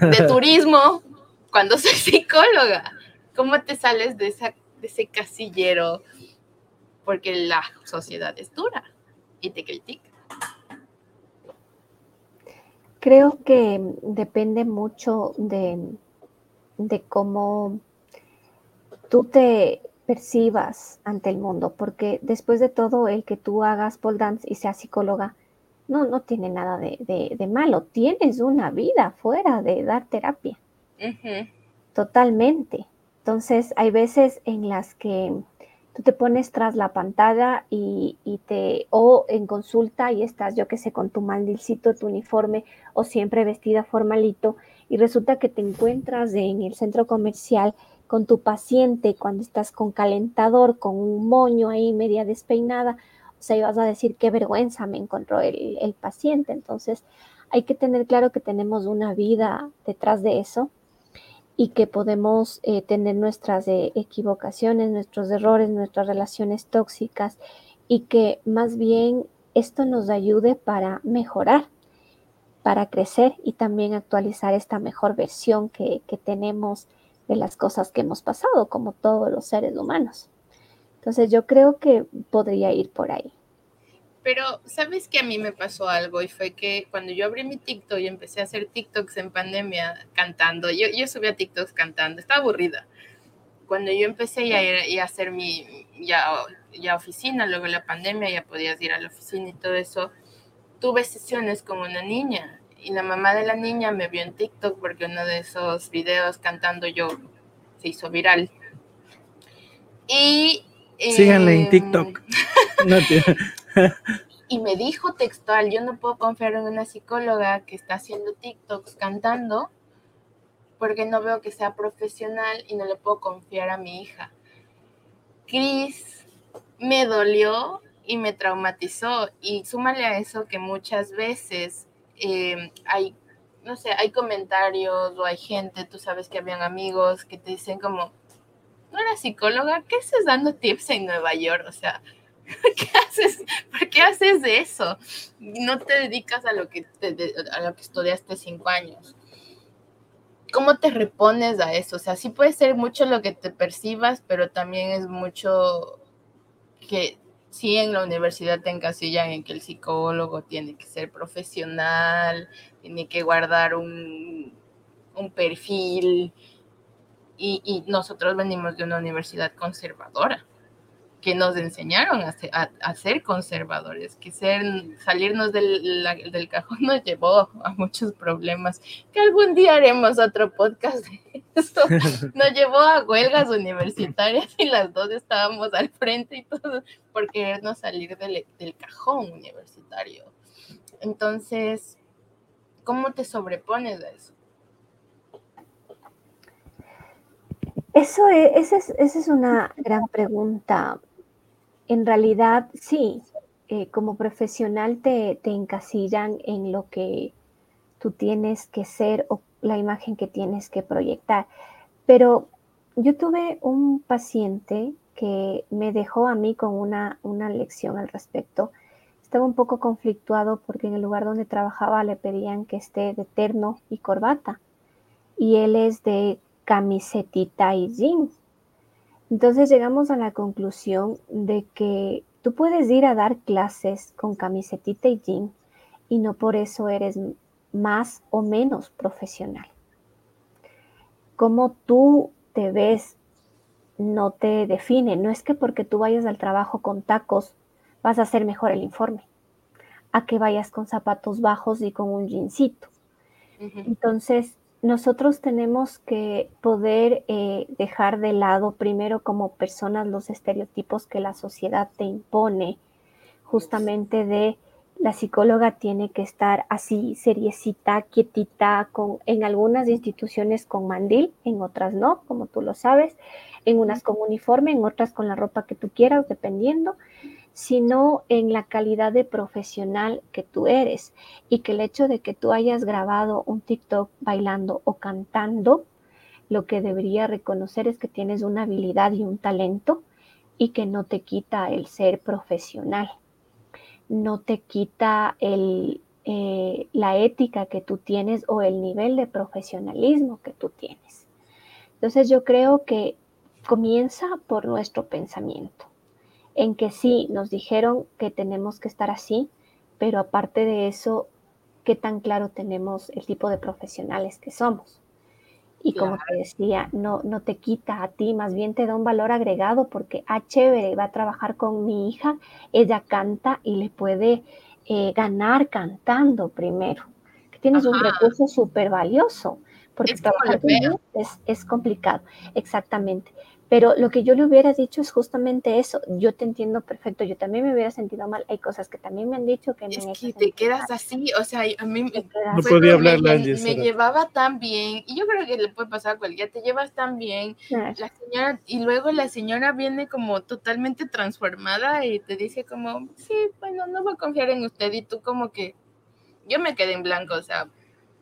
de turismo cuando soy psicóloga. ¿Cómo te sales de, esa, de ese casillero? Porque la sociedad es dura y te critica. Creo que depende mucho de, cómo tú te percibas ante el mundo, porque después de todo, el que tú hagas pole dance y seas psicóloga, no, no tiene nada de, malo. Tienes una vida fuera de dar terapia. Totalmente. Entonces, hay veces en las que tú te pones tras la pantalla y, te, o en consulta y estás, yo que sé, con tu mandilcito, tu uniforme o siempre vestida formalito y resulta que te encuentras en el centro comercial con tu paciente cuando estás con calentador, con un moño ahí media despeinada, o sea, ibas a decir qué vergüenza me encontró el, el paciente. Entonces, hay que tener claro que tenemos una vida detrás de eso y que podemos eh, tener nuestras eh, equivocaciones, nuestros errores, nuestras relaciones tóxicas y que más bien esto nos ayude para mejorar, para crecer y también actualizar esta mejor versión que, que tenemos de las cosas que hemos pasado, como todos los seres humanos. Entonces yo creo que podría ir por ahí. Pero, ¿sabes que a mí me pasó algo? Y fue que cuando yo abrí mi TikTok y empecé a hacer TikToks en pandemia cantando, yo, yo subía TikToks cantando, estaba aburrida. cuando yo empecé ya a, a hacer mi ya, ya oficina, luego la pandemia ya podías ir a la oficina y todo eso, tuve sesiones con una niña y la mamá de la niña me vio en TikTok porque uno de esos videos cantando yo se hizo viral. Y... Síganle en em, TikTok. y me dijo textual, yo no puedo confiar en una psicóloga que está haciendo TikToks cantando porque no veo que sea profesional y no le puedo confiar a mi hija. Cris me dolió y me traumatizó y súmale a eso que muchas veces em, hay, no sé, hay comentarios o hay gente, tú sabes que habían amigos que te dicen como, no eres psicóloga, ¿qué estás dando tips en Nueva York? O sea, ¿qué haces? ¿Por qué haces eso? No te dedicas a lo que, a lo que estudiaste cinco años. ¿Cómo te repones a eso? O sea, sí puede ser mucho lo que te percibas, pero también es mucho que sí en la universidad te encasillan en que el psicólogo tiene que ser profesional, tiene que guardar un, un perfil, y, y, nosotros venimos de una universidad conservadora que nos enseñaron a ser, a, ser conservadores, que ser, salirnos del, del, cajón nos llevó a muchos problemas, que algún día haremos otro podcast de esto. Nos llevó a huelgas universitarias y las dos estábamos al frente y todo por querernos salir del, del cajón universitario. Entonces, ¿cómo te sobrepones a eso? Eso es, esa, es, es, una gran pregunta en realidad sí, eh, como profesional te, te, encasillan en lo que tú tienes que ser o la imagen que tienes que proyectar. Pero yo tuve un paciente que me dejó a mí con una, una lección al respecto. Estaba un poco conflictuado porque en el lugar donde trabajaba le pedían que esté de terno y corbata. Y él es de camisetita y jeans. Entonces llegamos a la conclusión de que tú puedes ir a dar clases con camisetita y jean y no por eso eres más o menos profesional. Cómo tú te ves no te define. No es que porque tú vayas al trabajo con tacos vas a hacer mejor el informe, a que vayas con zapatos bajos y con un jeansito. Entonces, nosotros tenemos que poder eh, dejar de lado primero como personas los estereotipos que la sociedad te impone, justamente de la psicóloga tiene que estar así, seriecita, quietita, con, en algunas instituciones con mandil, en otras no, como tú lo sabes, en unas con uniforme, en otras con la ropa que tú quieras, dependiendo sino en la calidad de profesional que tú eres. Y que el hecho de que tú hayas grabado un TikTok bailando o cantando, lo que debería reconocer es que tienes una habilidad y un talento y que no te quita el ser profesional, no te quita eh, la ética que tú tienes o el nivel de profesionalismo que tú tienes. Entonces yo creo que comienza por nuestro pensamiento en que sí, nos dijeron que tenemos que estar así, pero aparte de eso, ¿qué tan claro tenemos el tipo de profesionales que somos? Y como te decía, no, no te quita a ti, más bien te da un valor agregado porque, ah, chévere, va a trabajar con mi hija, ella canta y le puede eh, ganar cantando primero. Que tienes un recurso súper valioso, porque trabajar con es, es complicado, exactamente. Pero lo que yo le hubiera dicho es justamente eso. Yo te entiendo perfecto. Yo también me hubiera sentido mal. Hay cosas que también me han dicho que es me. que te quedas así. O sea, a mí me, no podía hablar me, me llevaba tan bien. Y yo creo que le puede pasar a cualquiera. Te llevas tan bien. La señora, y luego la señora viene como totalmente transformada y te dice como, sí, bueno, no voy a confiar en usted. Y tú como que, yo me quedé en blanco. O sea,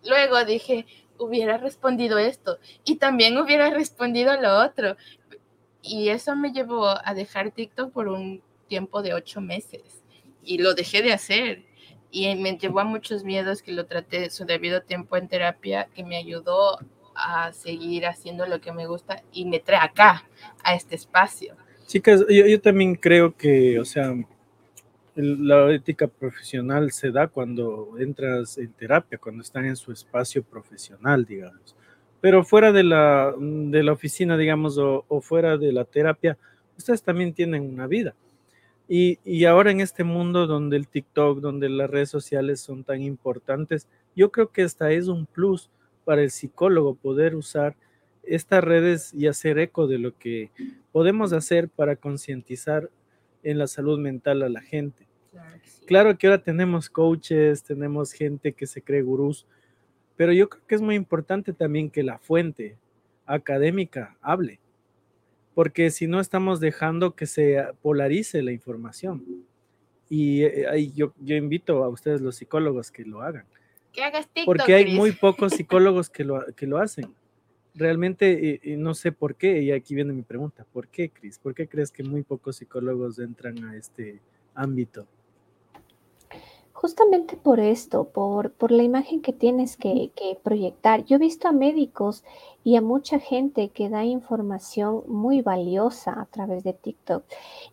luego dije, hubiera respondido esto y también hubiera respondido lo otro, y eso me llevó a dejar TikTok por un tiempo de ocho meses. Y lo dejé de hacer. Y me llevó a muchos miedos que lo traté su debido tiempo en terapia, que me ayudó a seguir haciendo lo que me gusta y me trae acá, a este espacio. Chicas, yo, yo también creo que, o sea, la ética profesional se da cuando entras en terapia, cuando están en su espacio profesional, digamos Pero fuera de la, de la oficina, digamos, o, fuera de la terapia, ustedes también tienen una vida. Y, y, ahora en este mundo donde el TikTok, donde las redes sociales son tan importantes, yo creo que esta es un plus para el psicólogo poder usar estas redes y hacer eco de lo que podemos hacer para concientizar en la salud mental a la gente. Claro que, ahora tenemos coaches, tenemos gente que se cree gurús, pero yo creo que es muy importante también que la fuente académica hable, porque si no estamos dejando que se polarice la información. Y eh, yo, yo invito a ustedes los psicólogos que lo hagan. Que hagas TikTok, porque hay muy pocos psicólogos que lo, que lo hacen realmente no sé por qué, y aquí viene mi pregunta, ¿por qué, Cris? ¿Por qué crees que muy pocos psicólogos entran a este ámbito? Justamente por esto, por, por la imagen que tienes que, que, proyectar. Yo he visto a médicos y a mucha gente que da información muy valiosa a través de TikTok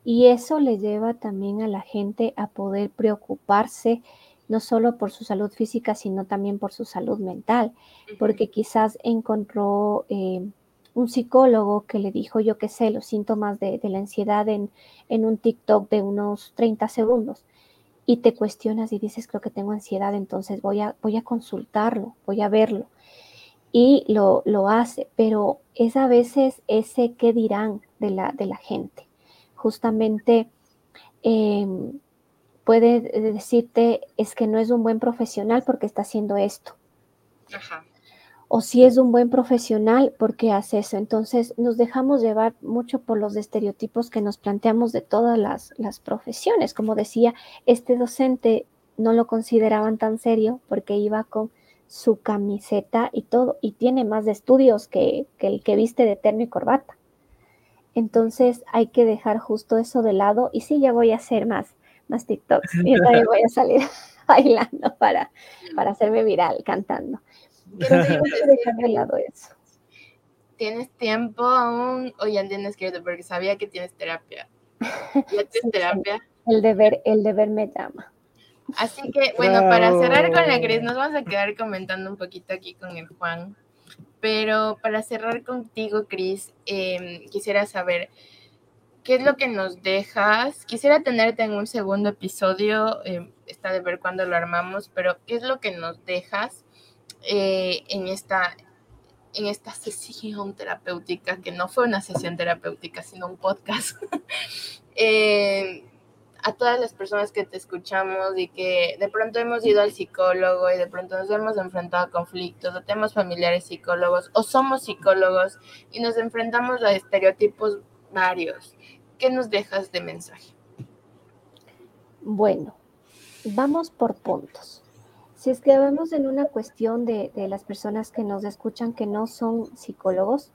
y eso le lleva también a la gente a poder preocuparse no solo por su salud física, sino también por su salud mental, porque quizás encontró eh, un psicólogo que le dijo, yo qué sé, los síntomas de, la ansiedad en, en, un TikTok de unos 30 segundos. Y te cuestionas y dices, creo que tengo ansiedad, entonces voy a, voy a consultarlo, voy a verlo. Y lo, lo hace, pero es a veces ese qué dirán de la, de la gente. Justamente em, puede decirte es que no es un buen profesional porque está haciendo esto. O si es un buen profesional porque hace eso. Entonces nos dejamos llevar mucho por los estereotipos que nos planteamos de todas las, profesiones. Como decía, este docente no lo consideraban tan serio porque iba con su camiseta y todo, y tiene más de estudios que, que el que viste de terno y corbata. Entonces hay que dejar justo eso de lado y sí, ya voy a hacer más más TikToks. Y yo también voy a salir bailando para, para hacerme viral cantando. Pero dejar de lado eso. ¿Tienes tiempo aún o ya tienes que irte? Porque sabía que tienes terapia. ¿Ya tienes terapia? El deber, el deber me llama. Así que, bueno, para cerrar con la Cris, nos vamos a quedar comentando un poquito aquí con el Juan. Pero para cerrar contigo, Cris, em, quisiera saber, ¿Qué es lo que nos dejas? Quisiera tenerte en un segundo episodio, eh, está de ver cuándo lo armamos, pero ¿qué es lo que nos dejas eh, en, esta, en esta sesión terapéutica, que no fue una sesión terapéutica, sino un podcast? Eh, a todas las personas que te escuchamos y que de pronto hemos ido al psicólogo y de pronto nos hemos enfrentado a conflictos, o tenemos familiares psicólogos, o somos psicólogos y nos enfrentamos a estereotipos varios. ¿Qué nos dejas de mensaje? Bueno, vamos por puntos. Si es que vemos en una cuestión de, las personas que nos escuchan que no son psicólogos,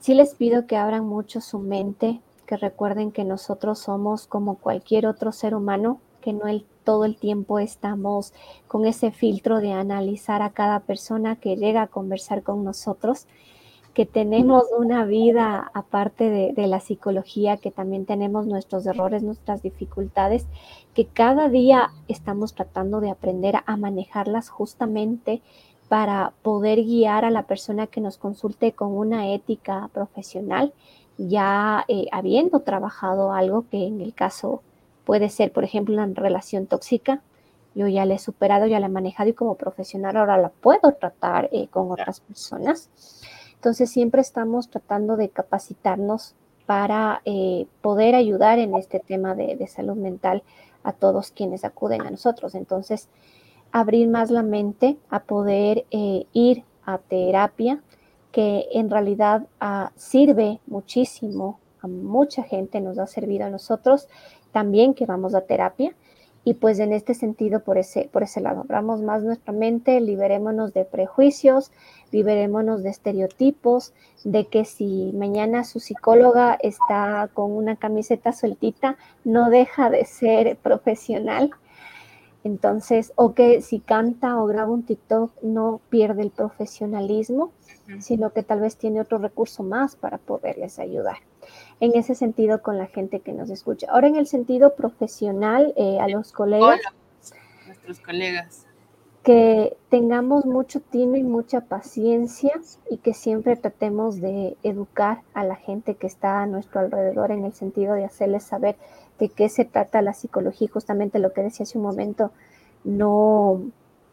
sí les pido que abran mucho su mente, que recuerden que nosotros somos como cualquier otro ser humano, que no el, todo el tiempo estamos con ese filtro de analizar a cada persona que llega a conversar con nosotros que tenemos una vida aparte de, la psicología, que también tenemos nuestros errores, nuestras dificultades, que cada día estamos tratando de aprender a manejarlas justamente para poder guiar a la persona que nos consulte con una ética profesional, ya eh, habiendo trabajado algo que en el caso puede ser, por ejemplo, una relación tóxica, yo ya la he superado, ya la he manejado y como profesional ahora la puedo tratar eh, con otras personas. Entonces siempre estamos tratando de capacitarnos para eh, poder ayudar en este tema de, salud mental a todos quienes acuden a nosotros. Entonces, abrir más la mente a poder eh, ir a terapia, que en realidad ah, sirve muchísimo a mucha gente, nos ha servido a nosotros también que vamos a terapia. Y pues en este sentido, por ese, por ese lado, abramos más nuestra mente, liberémonos de prejuicios, liberémonos de estereotipos, de que si mañana su psicóloga está con una camiseta sueltita, no deja de ser profesional. Entonces, o que si canta o graba un TikTok, no pierde el profesionalismo, sino que tal vez tiene otro recurso más para poderles ayudar. En ese sentido, con la gente que nos escucha. Ahora, en el sentido profesional, eh, a los colegas. nuestros colegas que tengamos mucho tino y mucha paciencia y que siempre tratemos de educar a la gente que está a nuestro alrededor en el sentido de hacerles saber de qué se trata la psicología, justamente lo que decía hace un momento, no,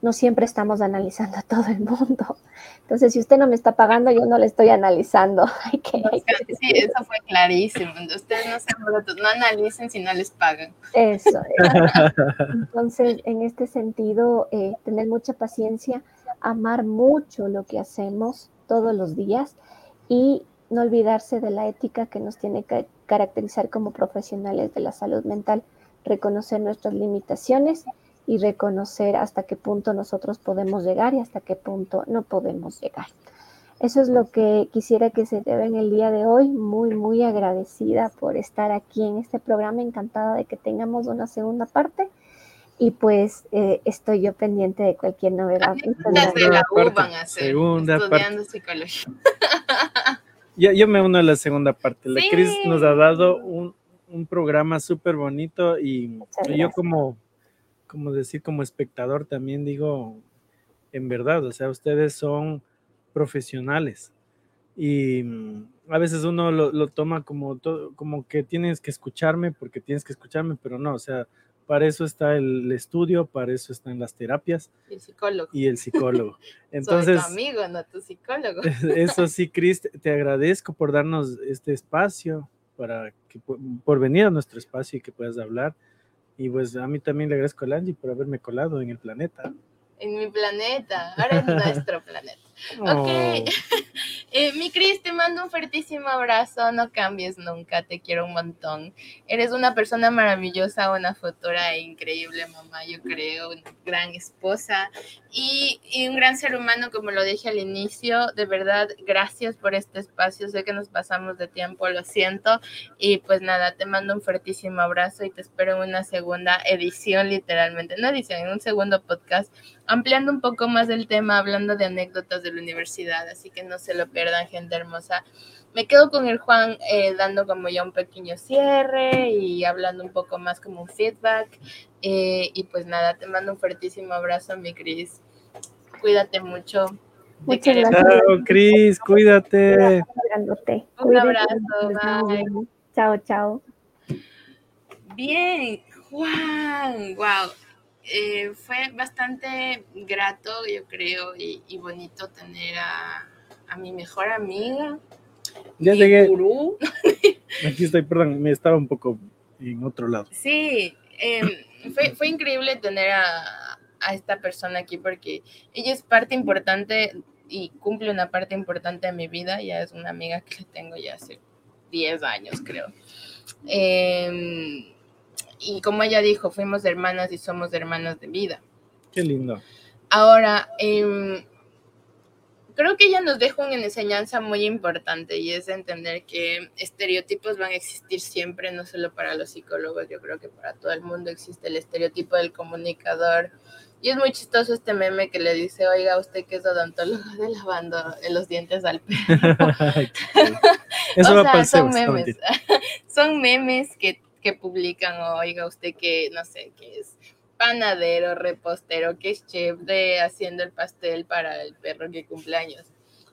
no siempre estamos analizando a todo el mundo. Entonces, si usted no me está pagando, yo no le estoy analizando. sí, eso fue clarísimo. Ustedes no, no analicen si no les pagan. Eso. Entonces, en este sentido, eh, tener mucha paciencia, amar mucho lo que hacemos todos los días y no olvidarse de la ética que nos tiene que caracterizar como profesionales de la salud mental, reconocer nuestras limitaciones y reconocer hasta qué punto nosotros podemos llegar y hasta qué punto no podemos llegar. Eso es lo que quisiera que se te vea en el día de hoy. Muy, muy agradecida por estar aquí en este programa. Encantada de que tengamos una segunda parte. Y pues eh, estoy yo pendiente de cualquier novedad. Desde la U van a ser segunda estudiando psicología. Yo, yo, me uno a la segunda parte. La Cris nos ha dado un, un programa súper bonito y yo como como decir, como espectador también digo, en verdad, o sea, ustedes son profesionales y mm, a veces uno lo, toma como, como que tienes que escucharme porque tienes que escucharme, pero no, o sea, para eso está el estudio, para eso están las terapias. Y el psicólogo. Y el psicólogo. Entonces, Soy tu amigo, no tu psicólogo. Eso sí, Cris, te agradezco por darnos este espacio, para que, por venir a nuestro espacio y que puedas hablar. Y pues a mí también le agradezco a Angie por haberme colado en el planeta. En mi planeta, ahora es nuestro planeta. Ok. Oh. Eh, mi Cris, te mando un fuertísimo abrazo. No cambies nunca. Te quiero un montón. Eres una persona maravillosa, una futura increíble mamá, yo creo. Una gran esposa y, y, un gran ser humano, como lo dije al inicio. De verdad, gracias por este espacio. Sé que nos pasamos de tiempo, lo siento. Y pues nada, te mando un fuertísimo abrazo y te espero en una segunda edición, literalmente. No edición, en un segundo podcast ampliando un poco más el tema, hablando de anécdotas de la universidad, así que no se lo pierdan, gente hermosa. Me quedo con el Juan eh, dando como ya un pequeño cierre y hablando un poco más como un feedback. Eh, y pues nada, te mando un fuertísimo abrazo, mi Cris. Cuídate mucho. Muchas gracias. Chao, Cris, cuídate. Un abrazo, bye. Chao, chao. Bien, Juan, wow. Eh, fue bastante grato, yo creo, y, bonito tener a, mi mejor amiga. Ya llegué. Aquí estoy, perdón, me estaba un poco en otro lado. Sí, em, fue, fue, increíble tener a, a, esta persona aquí porque ella es parte importante y cumple una parte importante de mi vida. Ya es una amiga que tengo ya hace 10 años, creo. Eh, y como ella dijo, fuimos hermanas y somos hermanas de vida. Qué lindo. Ahora, em, creo que ella nos deja una enseñanza muy importante y es entender que estereotipos van a existir siempre, no solo para los psicólogos, yo creo que para todo el mundo existe el estereotipo del comunicador. Y es muy chistoso este meme que le dice, oiga, usted que es odontólogo de lavando los dientes al perro. Eso va son memes. son memes que que publican, oiga usted que, no sé, que es panadero, repostero, que es chef de haciendo el pastel para el perro que cumpleaños.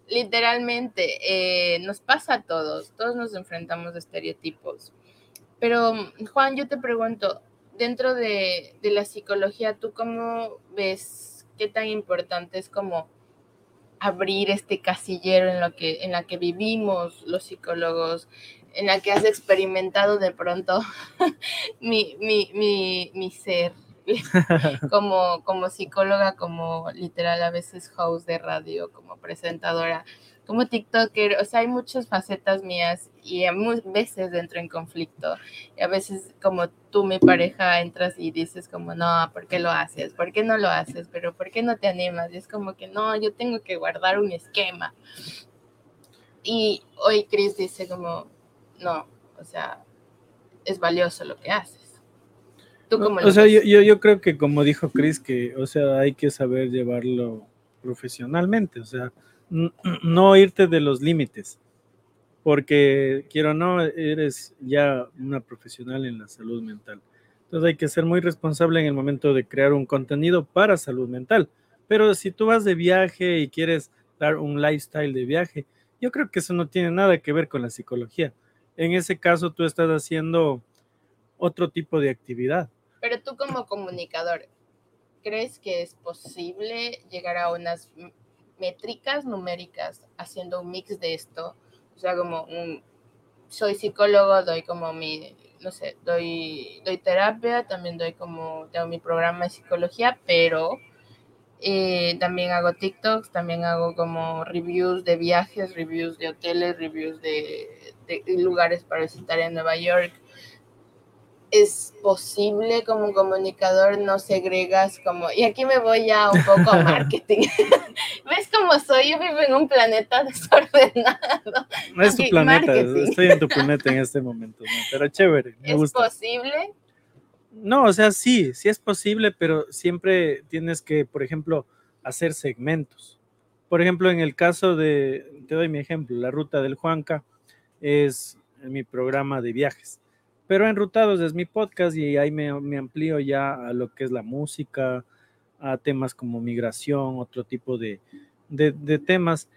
Literalmente, eh, nos pasa a todos, todos nos enfrentamos a estereotipos. Pero, Juan, yo te pregunto, dentro de, de la psicología, ¿tú cómo ves qué tan importante es como abrir este casillero en lo que en la que vivimos los psicólogos en la que has experimentado de pronto mi, mi, mi, mi, ser como, como psicóloga, como literal a veces host de radio, como presentadora, como TikToker, o sea, hay muchas facetas mías y a veces entro en conflicto. Y a veces como tú, mi pareja, entras y dices como, no, ¿por qué lo haces? ¿Por qué no lo haces? Pero ¿por qué no te animas? Y es como que no, yo tengo que guardar un esquema. Y hoy Chris dice como, no, o sea, es valioso lo que haces. ¿Tú cómo o sea, yo, yo, creo que como dijo Chris, que, o sea, hay que saber llevarlo profesionalmente, o sea, no irte de los límites, porque quiero o no, eres ya una profesional en la salud mental. Entonces hay que ser muy responsable en el momento de crear un contenido para salud mental, Pero si tú vas de viaje y quieres dar un lifestyle de viaje, yo creo que eso no tiene nada que ver con la psicología. En ese caso, tú estás haciendo otro tipo de actividad. Pero tú como comunicador, ¿crees que es posible llegar a unas métricas numéricas haciendo un mix de esto? O sea, como un, soy psicólogo, doy como mi, no sé, doy, terapia, también doy como, tengo mi programa de psicología, pero eh, también hago TikToks, también hago como reviews de viajes, reviews de hoteles, reviews de, de lugares para visitar en Nueva York, es posible como comunicador no segregas como, y aquí me voy ya un poco a marketing. ¿Ves cómo soy? Yo vivo en un planeta desordenado. No es tu planeta, estoy en tu planeta en este momento, pero chévere. Me ¿Es posible? No, o sea, sí, sí es posible, pero siempre tienes que, por ejemplo, hacer segmentos. Por ejemplo, en el caso de, te doy mi ejemplo, la ruta del Juanca es mi programa de viajes pero Enrutados es mi podcast y ahí me, amplío ya a lo que es la música, a temas como migración, otro tipo de, temas.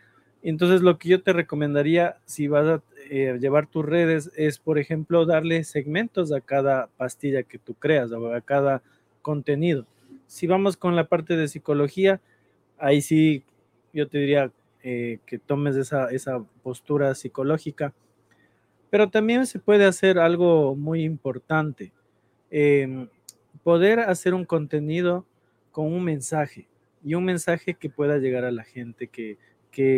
Entonces, lo que yo te recomendaría, si vas a eh, llevar tus redes, es, por ejemplo, darle segmentos a cada pastilla que tú creas o a cada contenido. Si vamos con la parte de psicología, ahí sí yo te diría eh, que tomes esa, esa postura psicológica pero también se puede hacer algo muy importante, em, poder hacer un contenido con un mensaje y un mensaje que pueda llegar a la gente, que,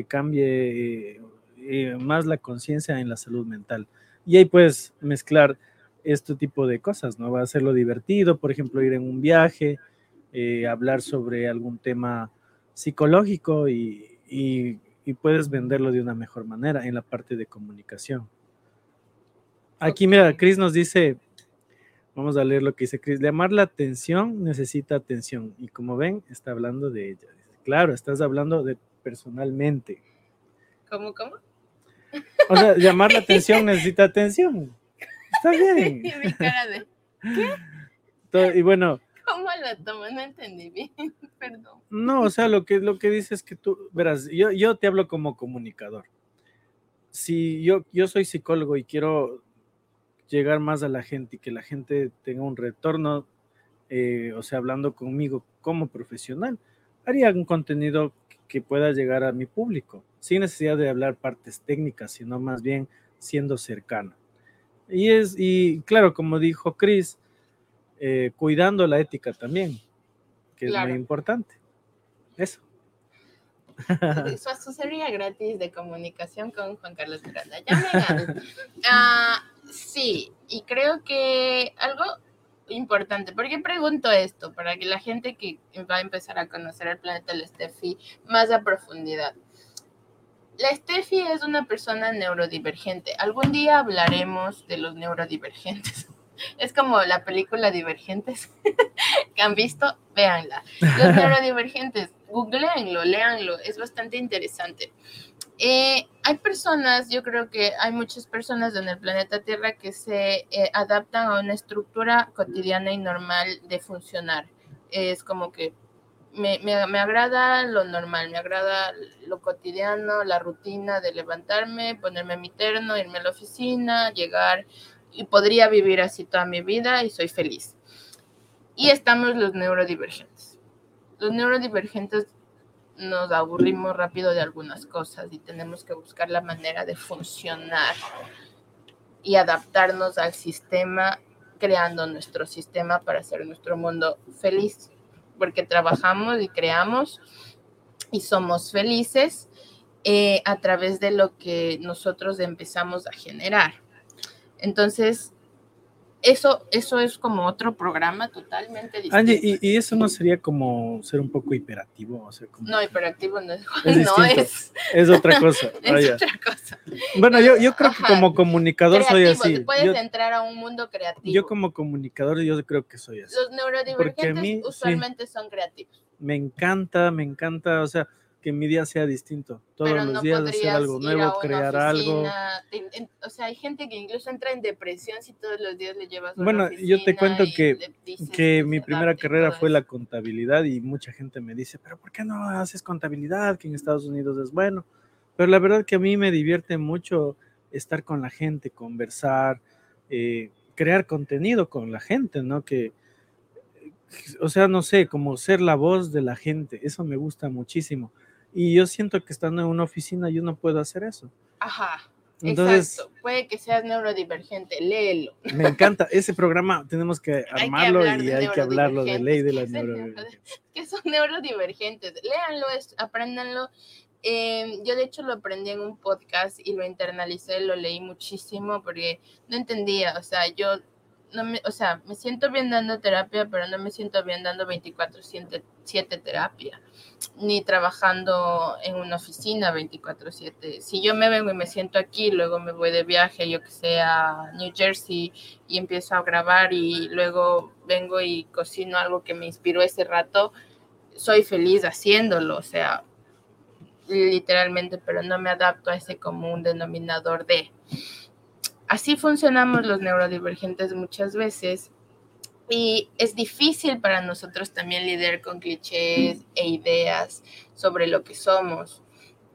cambie eh, más la conciencia en la salud mental. Y ahí puedes mezclar este tipo de cosas, ¿no? Va a hacerlo divertido, por ejemplo, ir en un viaje, eh, hablar sobre algún tema psicológico y, y puedes venderlo de una mejor manera en la parte de comunicación. Aquí, mira, Chris nos dice, vamos a leer lo que dice Chris, llamar la atención necesita atención. Y como ven, está hablando de ella. Claro, estás hablando de personalmente. ¿Cómo, cómo? O sea, llamar la atención necesita atención. Está bien. Mi cara de, ¿qué? y bueno. ¿Cómo lo tomas? No entendí bien, perdón. No, o sea, lo que, lo que dices es que tú, verás, yo, yo te hablo como comunicador. Si yo, yo soy psicólogo y quiero llegar más a la gente y que la gente tenga un retorno, eh, o sea, hablando conmigo como profesional, haría un contenido que pueda llegar a mi público, sin necesidad de hablar partes técnicas, sino más bien siendo cercano. Y es, y claro, como dijo Chris, eh, cuidando la ética también, que es muy importante. Eso. Su asesoría gratis de comunicación con Juan Carlos Miranda. Ah, sí, y creo que algo importante, ¿por qué pregunto esto? Para que la gente que va a empezar a conocer el planeta del Steffi más a profundidad. La Steffi es una persona neurodivergente. Algún día hablaremos de los neurodivergentes. Es como la película Divergentes que han visto, véanla. Los neurodivergentes, googleenlo, léanlo, es bastante interesante. Eh, hay personas, yo creo que hay muchas personas en el planeta Tierra que se eh, adaptan a una estructura cotidiana y normal de funcionar. Es como que me, me, me, agrada lo normal, me agrada lo cotidiano, la rutina de levantarme, ponerme mi terno, irme a la oficina, llegar y podría vivir así toda mi vida y soy feliz. Y estamos los neurodivergentes. Los neurodivergentes nos aburrimos rápido de algunas cosas y tenemos que buscar la manera de funcionar y adaptarnos al sistema, creando nuestro sistema para hacer nuestro mundo feliz, porque trabajamos y creamos y somos felices eh, a través de lo que nosotros empezamos a generar. Entonces, eso, eso es como otro programa totalmente distinto. Angie, ¿y, eso no sería como ser un poco hiperactivo? O sea, como... No, hiperactivo no es. Es, no es... es otra cosa. es otra cosa. Bueno, yo, yo creo que como comunicador soy así. Puedes entrar a un mundo creativo. Yo como comunicador yo creo que soy así. Los neurodivergentes usualmente son creativos. Me encanta, me encanta, o sea, que mi día sea distinto. Todos Pero los no días hacer algo nuevo, crear algo. oficina, o sea, hay gente que incluso entra en depresión si todos los días le llevas Bueno, yo te cuento que- que se mi primera carrera fue la contabilidad y mucha gente me dice, pero ¿por qué no haces contabilidad? Que en Estados Unidos es bueno. Pero la verdad que a mí me divierte mucho estar con la gente, conversar, eh, crear contenido con la gente, ¿no? Que, o sea, no sé, como ser la voz de la gente, eso me gusta muchísimo. Y yo siento que estando en una oficina yo no puedo hacer eso. Ajá. Entonces, Exacto. Puede que seas neurodivergente, léelo. me encanta ese programa, tenemos que armarlo y hay que hablarlo de ley de las neurodivergentes. ¿Qué es el neurodivergencias. que son neurodivergentes. Léanlo, apréndanlo. Eh, yo de hecho lo aprendí en un podcast y lo internalicé, lo leí muchísimo porque no entendía, o sea, yo no me, o sea, me siento bien dando terapia, pero no me siento bien dando 24/7 terapia, ni trabajando en una oficina 24/7. Si yo me vengo y me siento aquí, luego me voy de viaje, yo que sé, a New Jersey y empiezo a grabar y luego vengo y cocino algo que me inspiró ese rato, soy feliz haciéndolo, o sea, literalmente, pero no me adapto a ese común denominador de. Así funcionamos los neurodivergentes muchas veces y es difícil para nosotros también lidiar con clichés e ideas sobre lo que somos.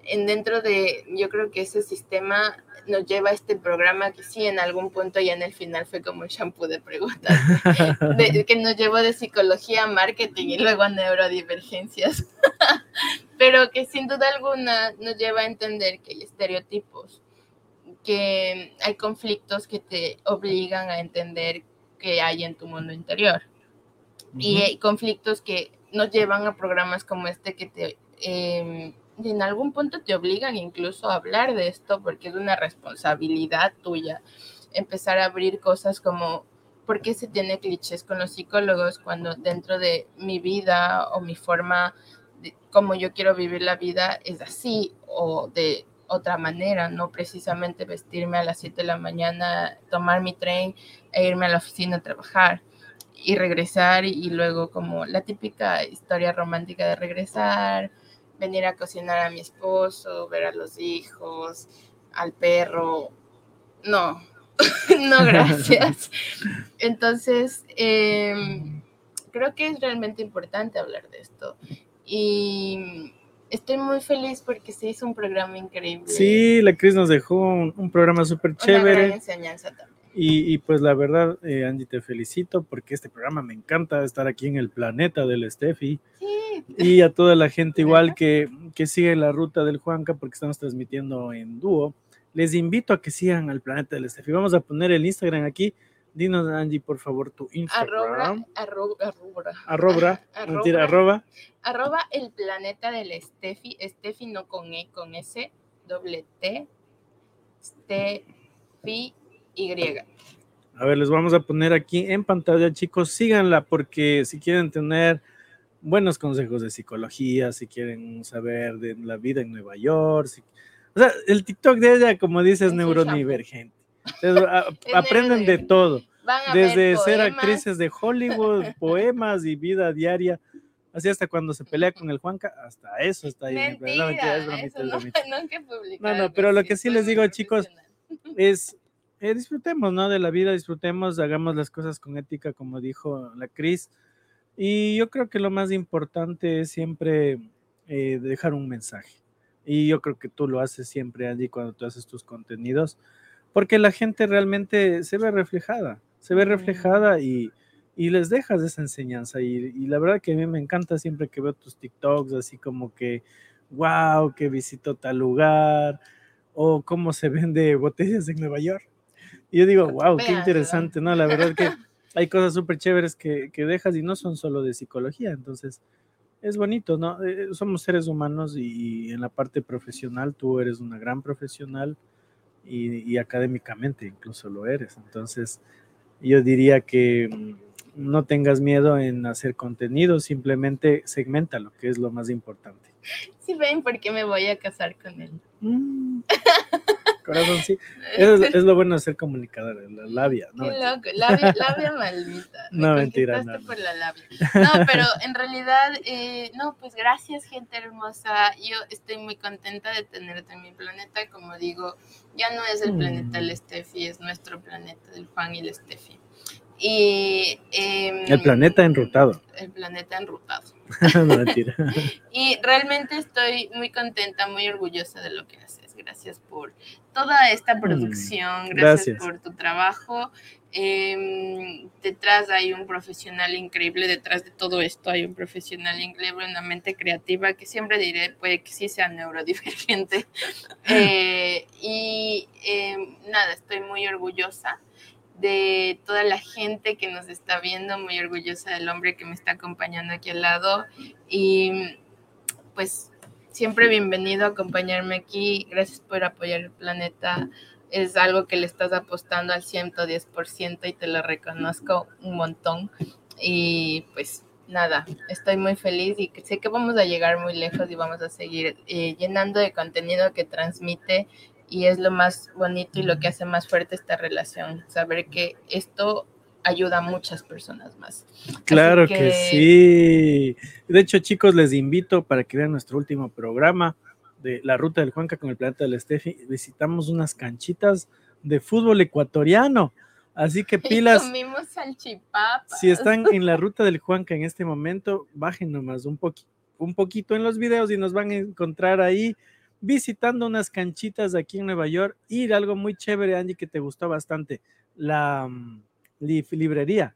En dentro de, yo creo que ese sistema nos lleva a este programa que sí, en algún punto y en el final fue como un shampoo de preguntas, de- que nos llevó de psicología a marketing y luego a neurodivergencias, pero que sin duda alguna nos lleva a entender que hay estereotipos, que hay conflictos que te obligan a entender que hay en tu mundo interior. Y hay conflictos que nos llevan a programas como este que te eh, en algún punto te obligan incluso a hablar de esto porque es una responsabilidad tuya empezar a abrir cosas como por qué se tiene clichés con los psicólogos cuando dentro de mi vida o mi forma de cómo yo quiero vivir la vida es así o de otra manera, no precisamente vestirme a las 7 de la mañana, tomar mi tren e irme a la oficina a trabajar y regresar y luego como la típica historia romántica de regresar, venir a cocinar a mi esposo, ver a los hijos, al perro. No, no, gracias. Entonces, eh, creo que es realmente importante hablar de esto. Y estoy muy feliz porque se hizo un programa increíble. Sí, la Cris nos dejó un, un programa súper Una gran chévere. enseñanza también. Y, y pues la verdad, eh, Angie, te felicito porque este programa me encanta estar aquí en el planeta del Steffi. Sí, Y a toda la gente igual que, que sigue la ruta del Juanca porque estamos transmitiendo en dúo. Les invito a que sigan al planeta del Steffi. Vamos a poner el Instagram aquí. Dinos, Angie, por favor, tu Instagram. arroba, arroba, Arroba, Arroba. mentira, arroba. arroba el planeta del Steffi, Steffi no con E, con S, doble T, Steffi Y. A ver, les vamos a poner aquí en pantalla, chicos. Síganla porque si quieren tener buenos consejos de psicología, si quieren saber de la vida en Nueva York. si- O sea, el TikTok de ella, como dices, Es neurodivergente. Entonces, a- aprenden de todo, desde ser poemas. actrices de Hollywood, poemas y vida diaria, así hasta cuando se pelea con el Juanca, hasta eso está ahí. No, Mentira, mentira, es bromita, eso es no, bromita. No, no, algo pero lo que sí les digo, chicos, es eh, disfrutemos, ¿no? De la vida, disfrutemos, hagamos las cosas con ética, como dijo la Cris. Y yo creo que lo más importante es siempre eh, dejar un mensaje. Y yo creo que tú lo haces siempre, Angie, cuando tú haces tus contenidos, porque la gente realmente se ve reflejada, se ve reflejada y, y les dejas esa enseñanza. Y, y la verdad que a mí me encanta siempre que veo tus TikToks, así como que, wow, que visito tal lugar, o cómo se vende botellas en Nueva York. Y yo digo, wow, qué interesante, ¿no? La verdad que hay cosas súper chéveres que, que dejas y no son solo de psicología, entonces es bonito, ¿no? Eh, somos seres humanos y, y en la parte profesional tú eres una gran profesional y, y académicamente incluso lo eres, entonces yo diría que mm, no tengas miedo en hacer contenido, simplemente segmentalo, que es lo más importante. Sí ven por qué me voy a casar con él. Mm. Corazón, sí. Es, es lo bueno de ser comunicador, la labia. No, loco, labia, labia maldita. Me No, mentira, no, por la labia. No, pero en realidad, eh, no, pues gracias, gente hermosa. Yo estoy muy contenta de tenerte en mi planeta. Como digo, ya no es el planeta del Mm. Steffi, es nuestro planeta del Juan y el Steffi. Y. em, El planeta enrutado. El planeta enrutado. no, mentira. Y realmente estoy muy contenta, muy orgullosa de lo que haces. Gracias por toda esta producción, gracias, Mm, gracias. por tu trabajo. Em, detrás hay un profesional increíble, detrás de todo esto hay un profesional increíble, una mente creativa que siempre diré, puede que sí sea neurodivergente. Eh, y em, nada, estoy muy orgullosa de toda la gente que nos está viendo, muy orgullosa del hombre que me está acompañando aquí al lado y pues siempre bienvenido a acompañarme aquí, gracias por apoyar el planeta, es algo que le estás apostando al 110% y te lo reconozco un montón. Y pues nada, estoy muy feliz y sé que vamos a llegar muy lejos y vamos a seguir eh, llenando de contenido que transmite y es lo más bonito y lo que hace más fuerte esta relación, saber que esto ayuda a muchas personas más. Claro que... sí. De hecho, chicos, les invito para que vean nuestro último programa de la ruta del Juanca con el planeta del Steffi. Visitamos unas canchitas de fútbol ecuatoriano. Así que Y pilas, comimos si están en la ruta del Juanca en este momento, bajen nomás un, poqui- un poquito en los videos y nos van a encontrar ahí visitando unas canchitas aquí en Nueva York y algo muy chévere, Angie, que te gustó bastante, la li- librería,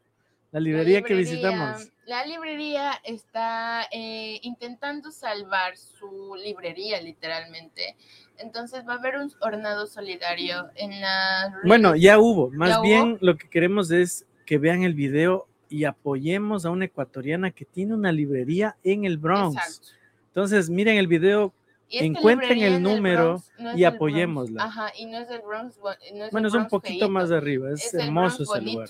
la librería que visitamos. La librería está eh, intentando salvar su librería, literalmente. Entonces va a haber un hornado solidario en la... Bueno, ya hubo, más ¿Ya hubo? bien lo que queremos es que vean el video y apoyemos a una ecuatoriana que tiene una librería en el Bronx. Exacto. Entonces, miren el video Y Encuentren el número Bronx, no y Bronx. apoyémosla. Ajá, y no es del Bronx. No es Bueno, el es un Bronx poquito feíto, más arriba, es, Es el hermoso Bronx ese lugar.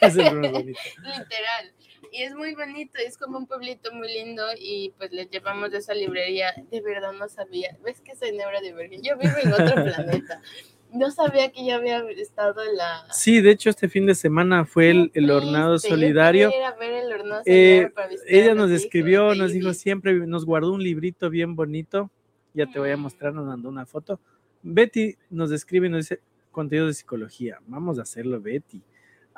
Es el Bronx bonito. Literal. Y es muy bonito, es como un pueblito muy lindo y pues les llevamos de esa librería. De verdad no sabía. ¿Ves que soy neurodivergente? Yo vivo en otro planeta. No sabía que ya había estado en la... Sí, de hecho, este fin de semana fue el, el hornado solidario. ver el hornado Eh, solidario para Ella nos escribió, nos dijo siempre, nos guardó un librito bien bonito. Ya te voy a Mm. mostrar, nos mandó una foto. Betty nos escribe y nos dice contenido de psicología. Vamos a hacerlo, Betty.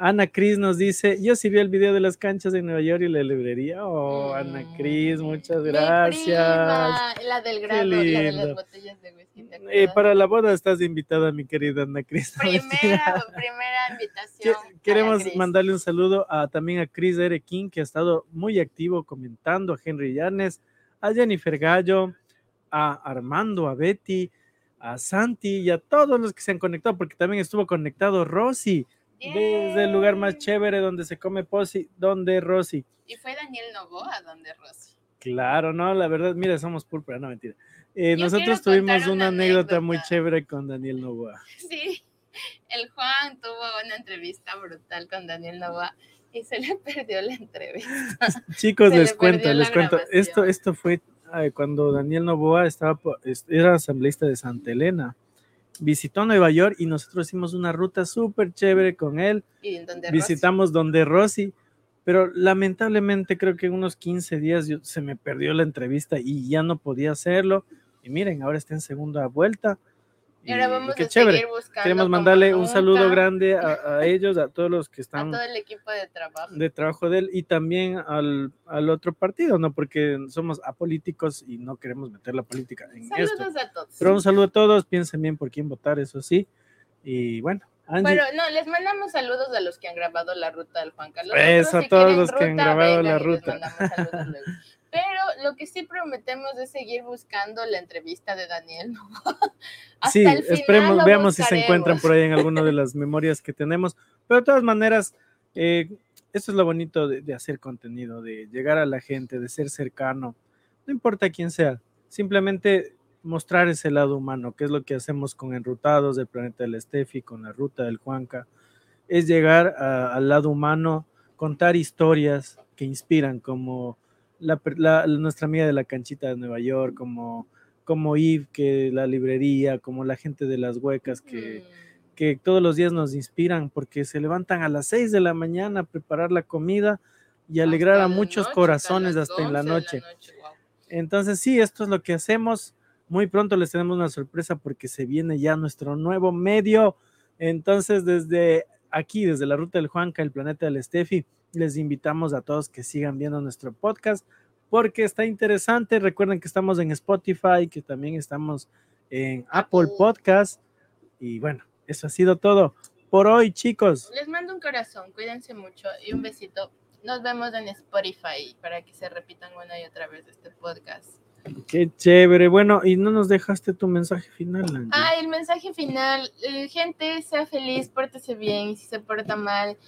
Ana Cris nos dice, yo sí vi el video de las canchas en Nueva York y la librería. Oh, Ana Cris, muchas Mm. Gracias. prima, la del la de las botellas de whisky. ¿te Eh, para la boda estás invitada, mi querida Ana Cris. Primera, primera invitación. Queremos Cris. mandarle un saludo a, también a Chris R. King, que ha estado muy activo comentando, a Henry Llanes, a Jennifer Gallo, a Armando, a Betty, a Santi y a todos los que se han conectado, porque también estuvo conectado Rosy, desde el lugar más chévere donde se come posi, donde Rosy. Y fue Daniel Novoa donde Rosy. Claro, no, la verdad, mira, somos púrpura, no mentira. Eh, nosotros tuvimos una una anécdota muy chévere con Daniel Novoa. Sí, el Juan tuvo una entrevista brutal con Daniel Novoa y se le perdió la entrevista. Chicos, Se les le cuento, les cuento. grabación. Esto, esto fue cuando Daniel Novoa estaba, era asambleísta de Santa Elena. Visitó Nueva York y nosotros hicimos una ruta súper chévere con él. Y donde Visitamos donde Rosy, pero lamentablemente creo que en unos 15 días yo- se me perdió la entrevista y ya no podía hacerlo. Y miren, ahora está en segunda vuelta. Y ahora Y- y vamos qué a chévere. seguir buscando. Queremos mandarle un saludo grande a, a ellos, a todos los que a están todo el equipo de trabajo. de trabajo de él y también al, al otro partido, ¿no? Porque somos apolíticos y no queremos meter la política en esto. Saludos a todos. Pero un saludo a todos, piensen bien por quién votar, eso sí. Y bueno, Angie, Pero no, les mandamos saludos a los que han grabado la ruta del Juan Carlos. Eso, a todos quieren los que han ruta, grabado la y les ruta. mandamos saludos luego. Pero lo que sí prometemos es seguir buscando la entrevista de Daniel. Hasta sí, el final esperemos, veamos si se encuentran por ahí en alguna de las memorias que tenemos. Pero de todas maneras, eh, eso es lo bonito de, de hacer contenido, de llegar a la gente, de ser cercano, no importa quién sea, simplemente mostrar ese lado humano, que es lo que hacemos con Enrutados del Planeta del Estefi, con la Ruta del Juanca, es llegar a- al lado humano, contar historias que inspiran, como la nuestra amiga de la canchita de Nueva York, como como Yves, que la librería, como la gente de las huecas, que, Mm. que todos los días nos inspiran porque se levantan a las 6 de la mañana a preparar la comida y alegrar Hasta a muchos noche, corazones hasta en la 11 de noche. wow. Entonces, sí, esto es lo que hacemos. Muy pronto les tenemos una sorpresa porque se viene ya nuestro nuevo medio. Entonces, desde aquí, desde la Ruta del Juanca, el planeta del Steffi, les invitamos a todos que sigan viendo nuestro podcast porque está interesante. Recuerden que estamos en Spotify, que también estamos en Apple. Podcast. Y bueno, eso ha sido todo por hoy, chicos. Les mando un corazón, cuídense mucho y un besito. Nos vemos en Spotify para que se repitan una y otra vez este podcast. Qué chévere. Bueno, y no nos dejaste tu mensaje final, Angie. Ah, el mensaje final, eh, gente, sea feliz, pórtese bien, si se porta mal,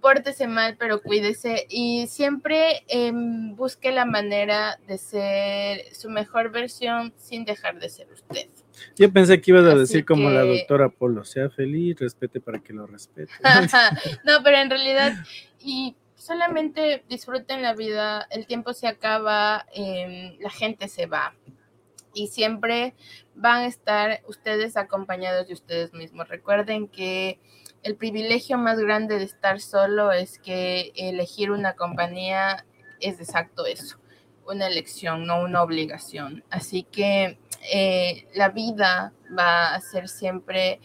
pórtese mal, pero cuídese y siempre em, busque la manera de ser su mejor versión sin dejar de ser usted. Yo pensé que ibas a Así decir como la doctora Polo, sea feliz, respete para que lo respete. no, pero en realidad, y solamente disfruten la vida, el tiempo se acaba, em, la gente se va. Y siempre van a estar ustedes acompañados de ustedes mismos. Recuerden que el privilegio más grande de estar solo es que elegir una compañía es exacto eso, una elección, no una obligación. Así que eh, la vida va a ser siempre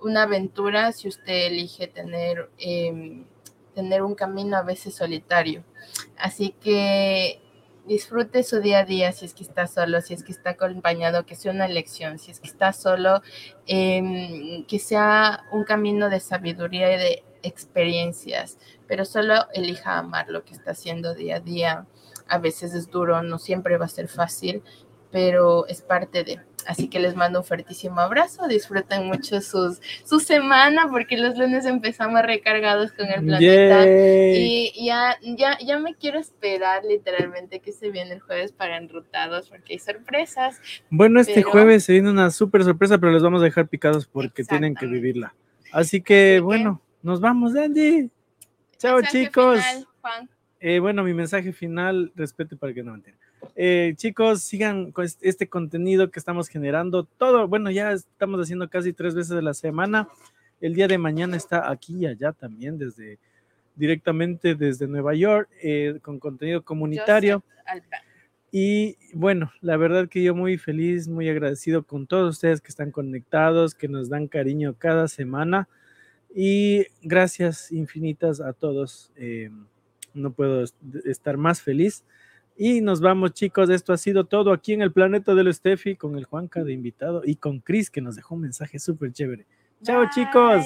una aventura si usted elige tener, eh, tener un camino a veces solitario. Así que disfrute su día a día si es que está solo, si es que está acompañado, que sea una elección, si es que está solo, eh, que sea un camino de sabiduría y de experiencias, pero solo elija amar lo que está haciendo día a día. A veces es duro, no siempre va a ser fácil, pero es parte de. Así que les mando un fuertísimo abrazo, disfruten mucho sus, su semana porque los lunes empezamos recargados con el planeta. Yay. Y ya, ya, ya me quiero esperar literalmente que se viene el jueves para enrutados porque hay sorpresas. Bueno, este pero- jueves se viene una súper sorpresa, pero les vamos a dejar picados porque tienen que vivirla. Así que, Así que- bueno, nos vamos, Andy. Chao, chicos. final, Juan. Eh, bueno, mi mensaje final, respete para que no me entiendan. Eh, chicos, sigan con est- este contenido que estamos generando. Todo, bueno, ya estamos haciendo casi tres veces a la semana. El día de mañana está aquí y allá también, desde directamente desde Nueva York, eh, con contenido comunitario. Y bueno, la verdad que yo muy feliz, muy agradecido con todos ustedes que están conectados, que nos dan cariño cada semana. Y gracias infinitas a todos. eh, no puedo est- estar más feliz. Y nos vamos, chicos. Esto ha sido todo aquí en el planeta del Steffi con el Juanca de invitado y con Chris que nos dejó un mensaje súper chévere. Chao, chicos.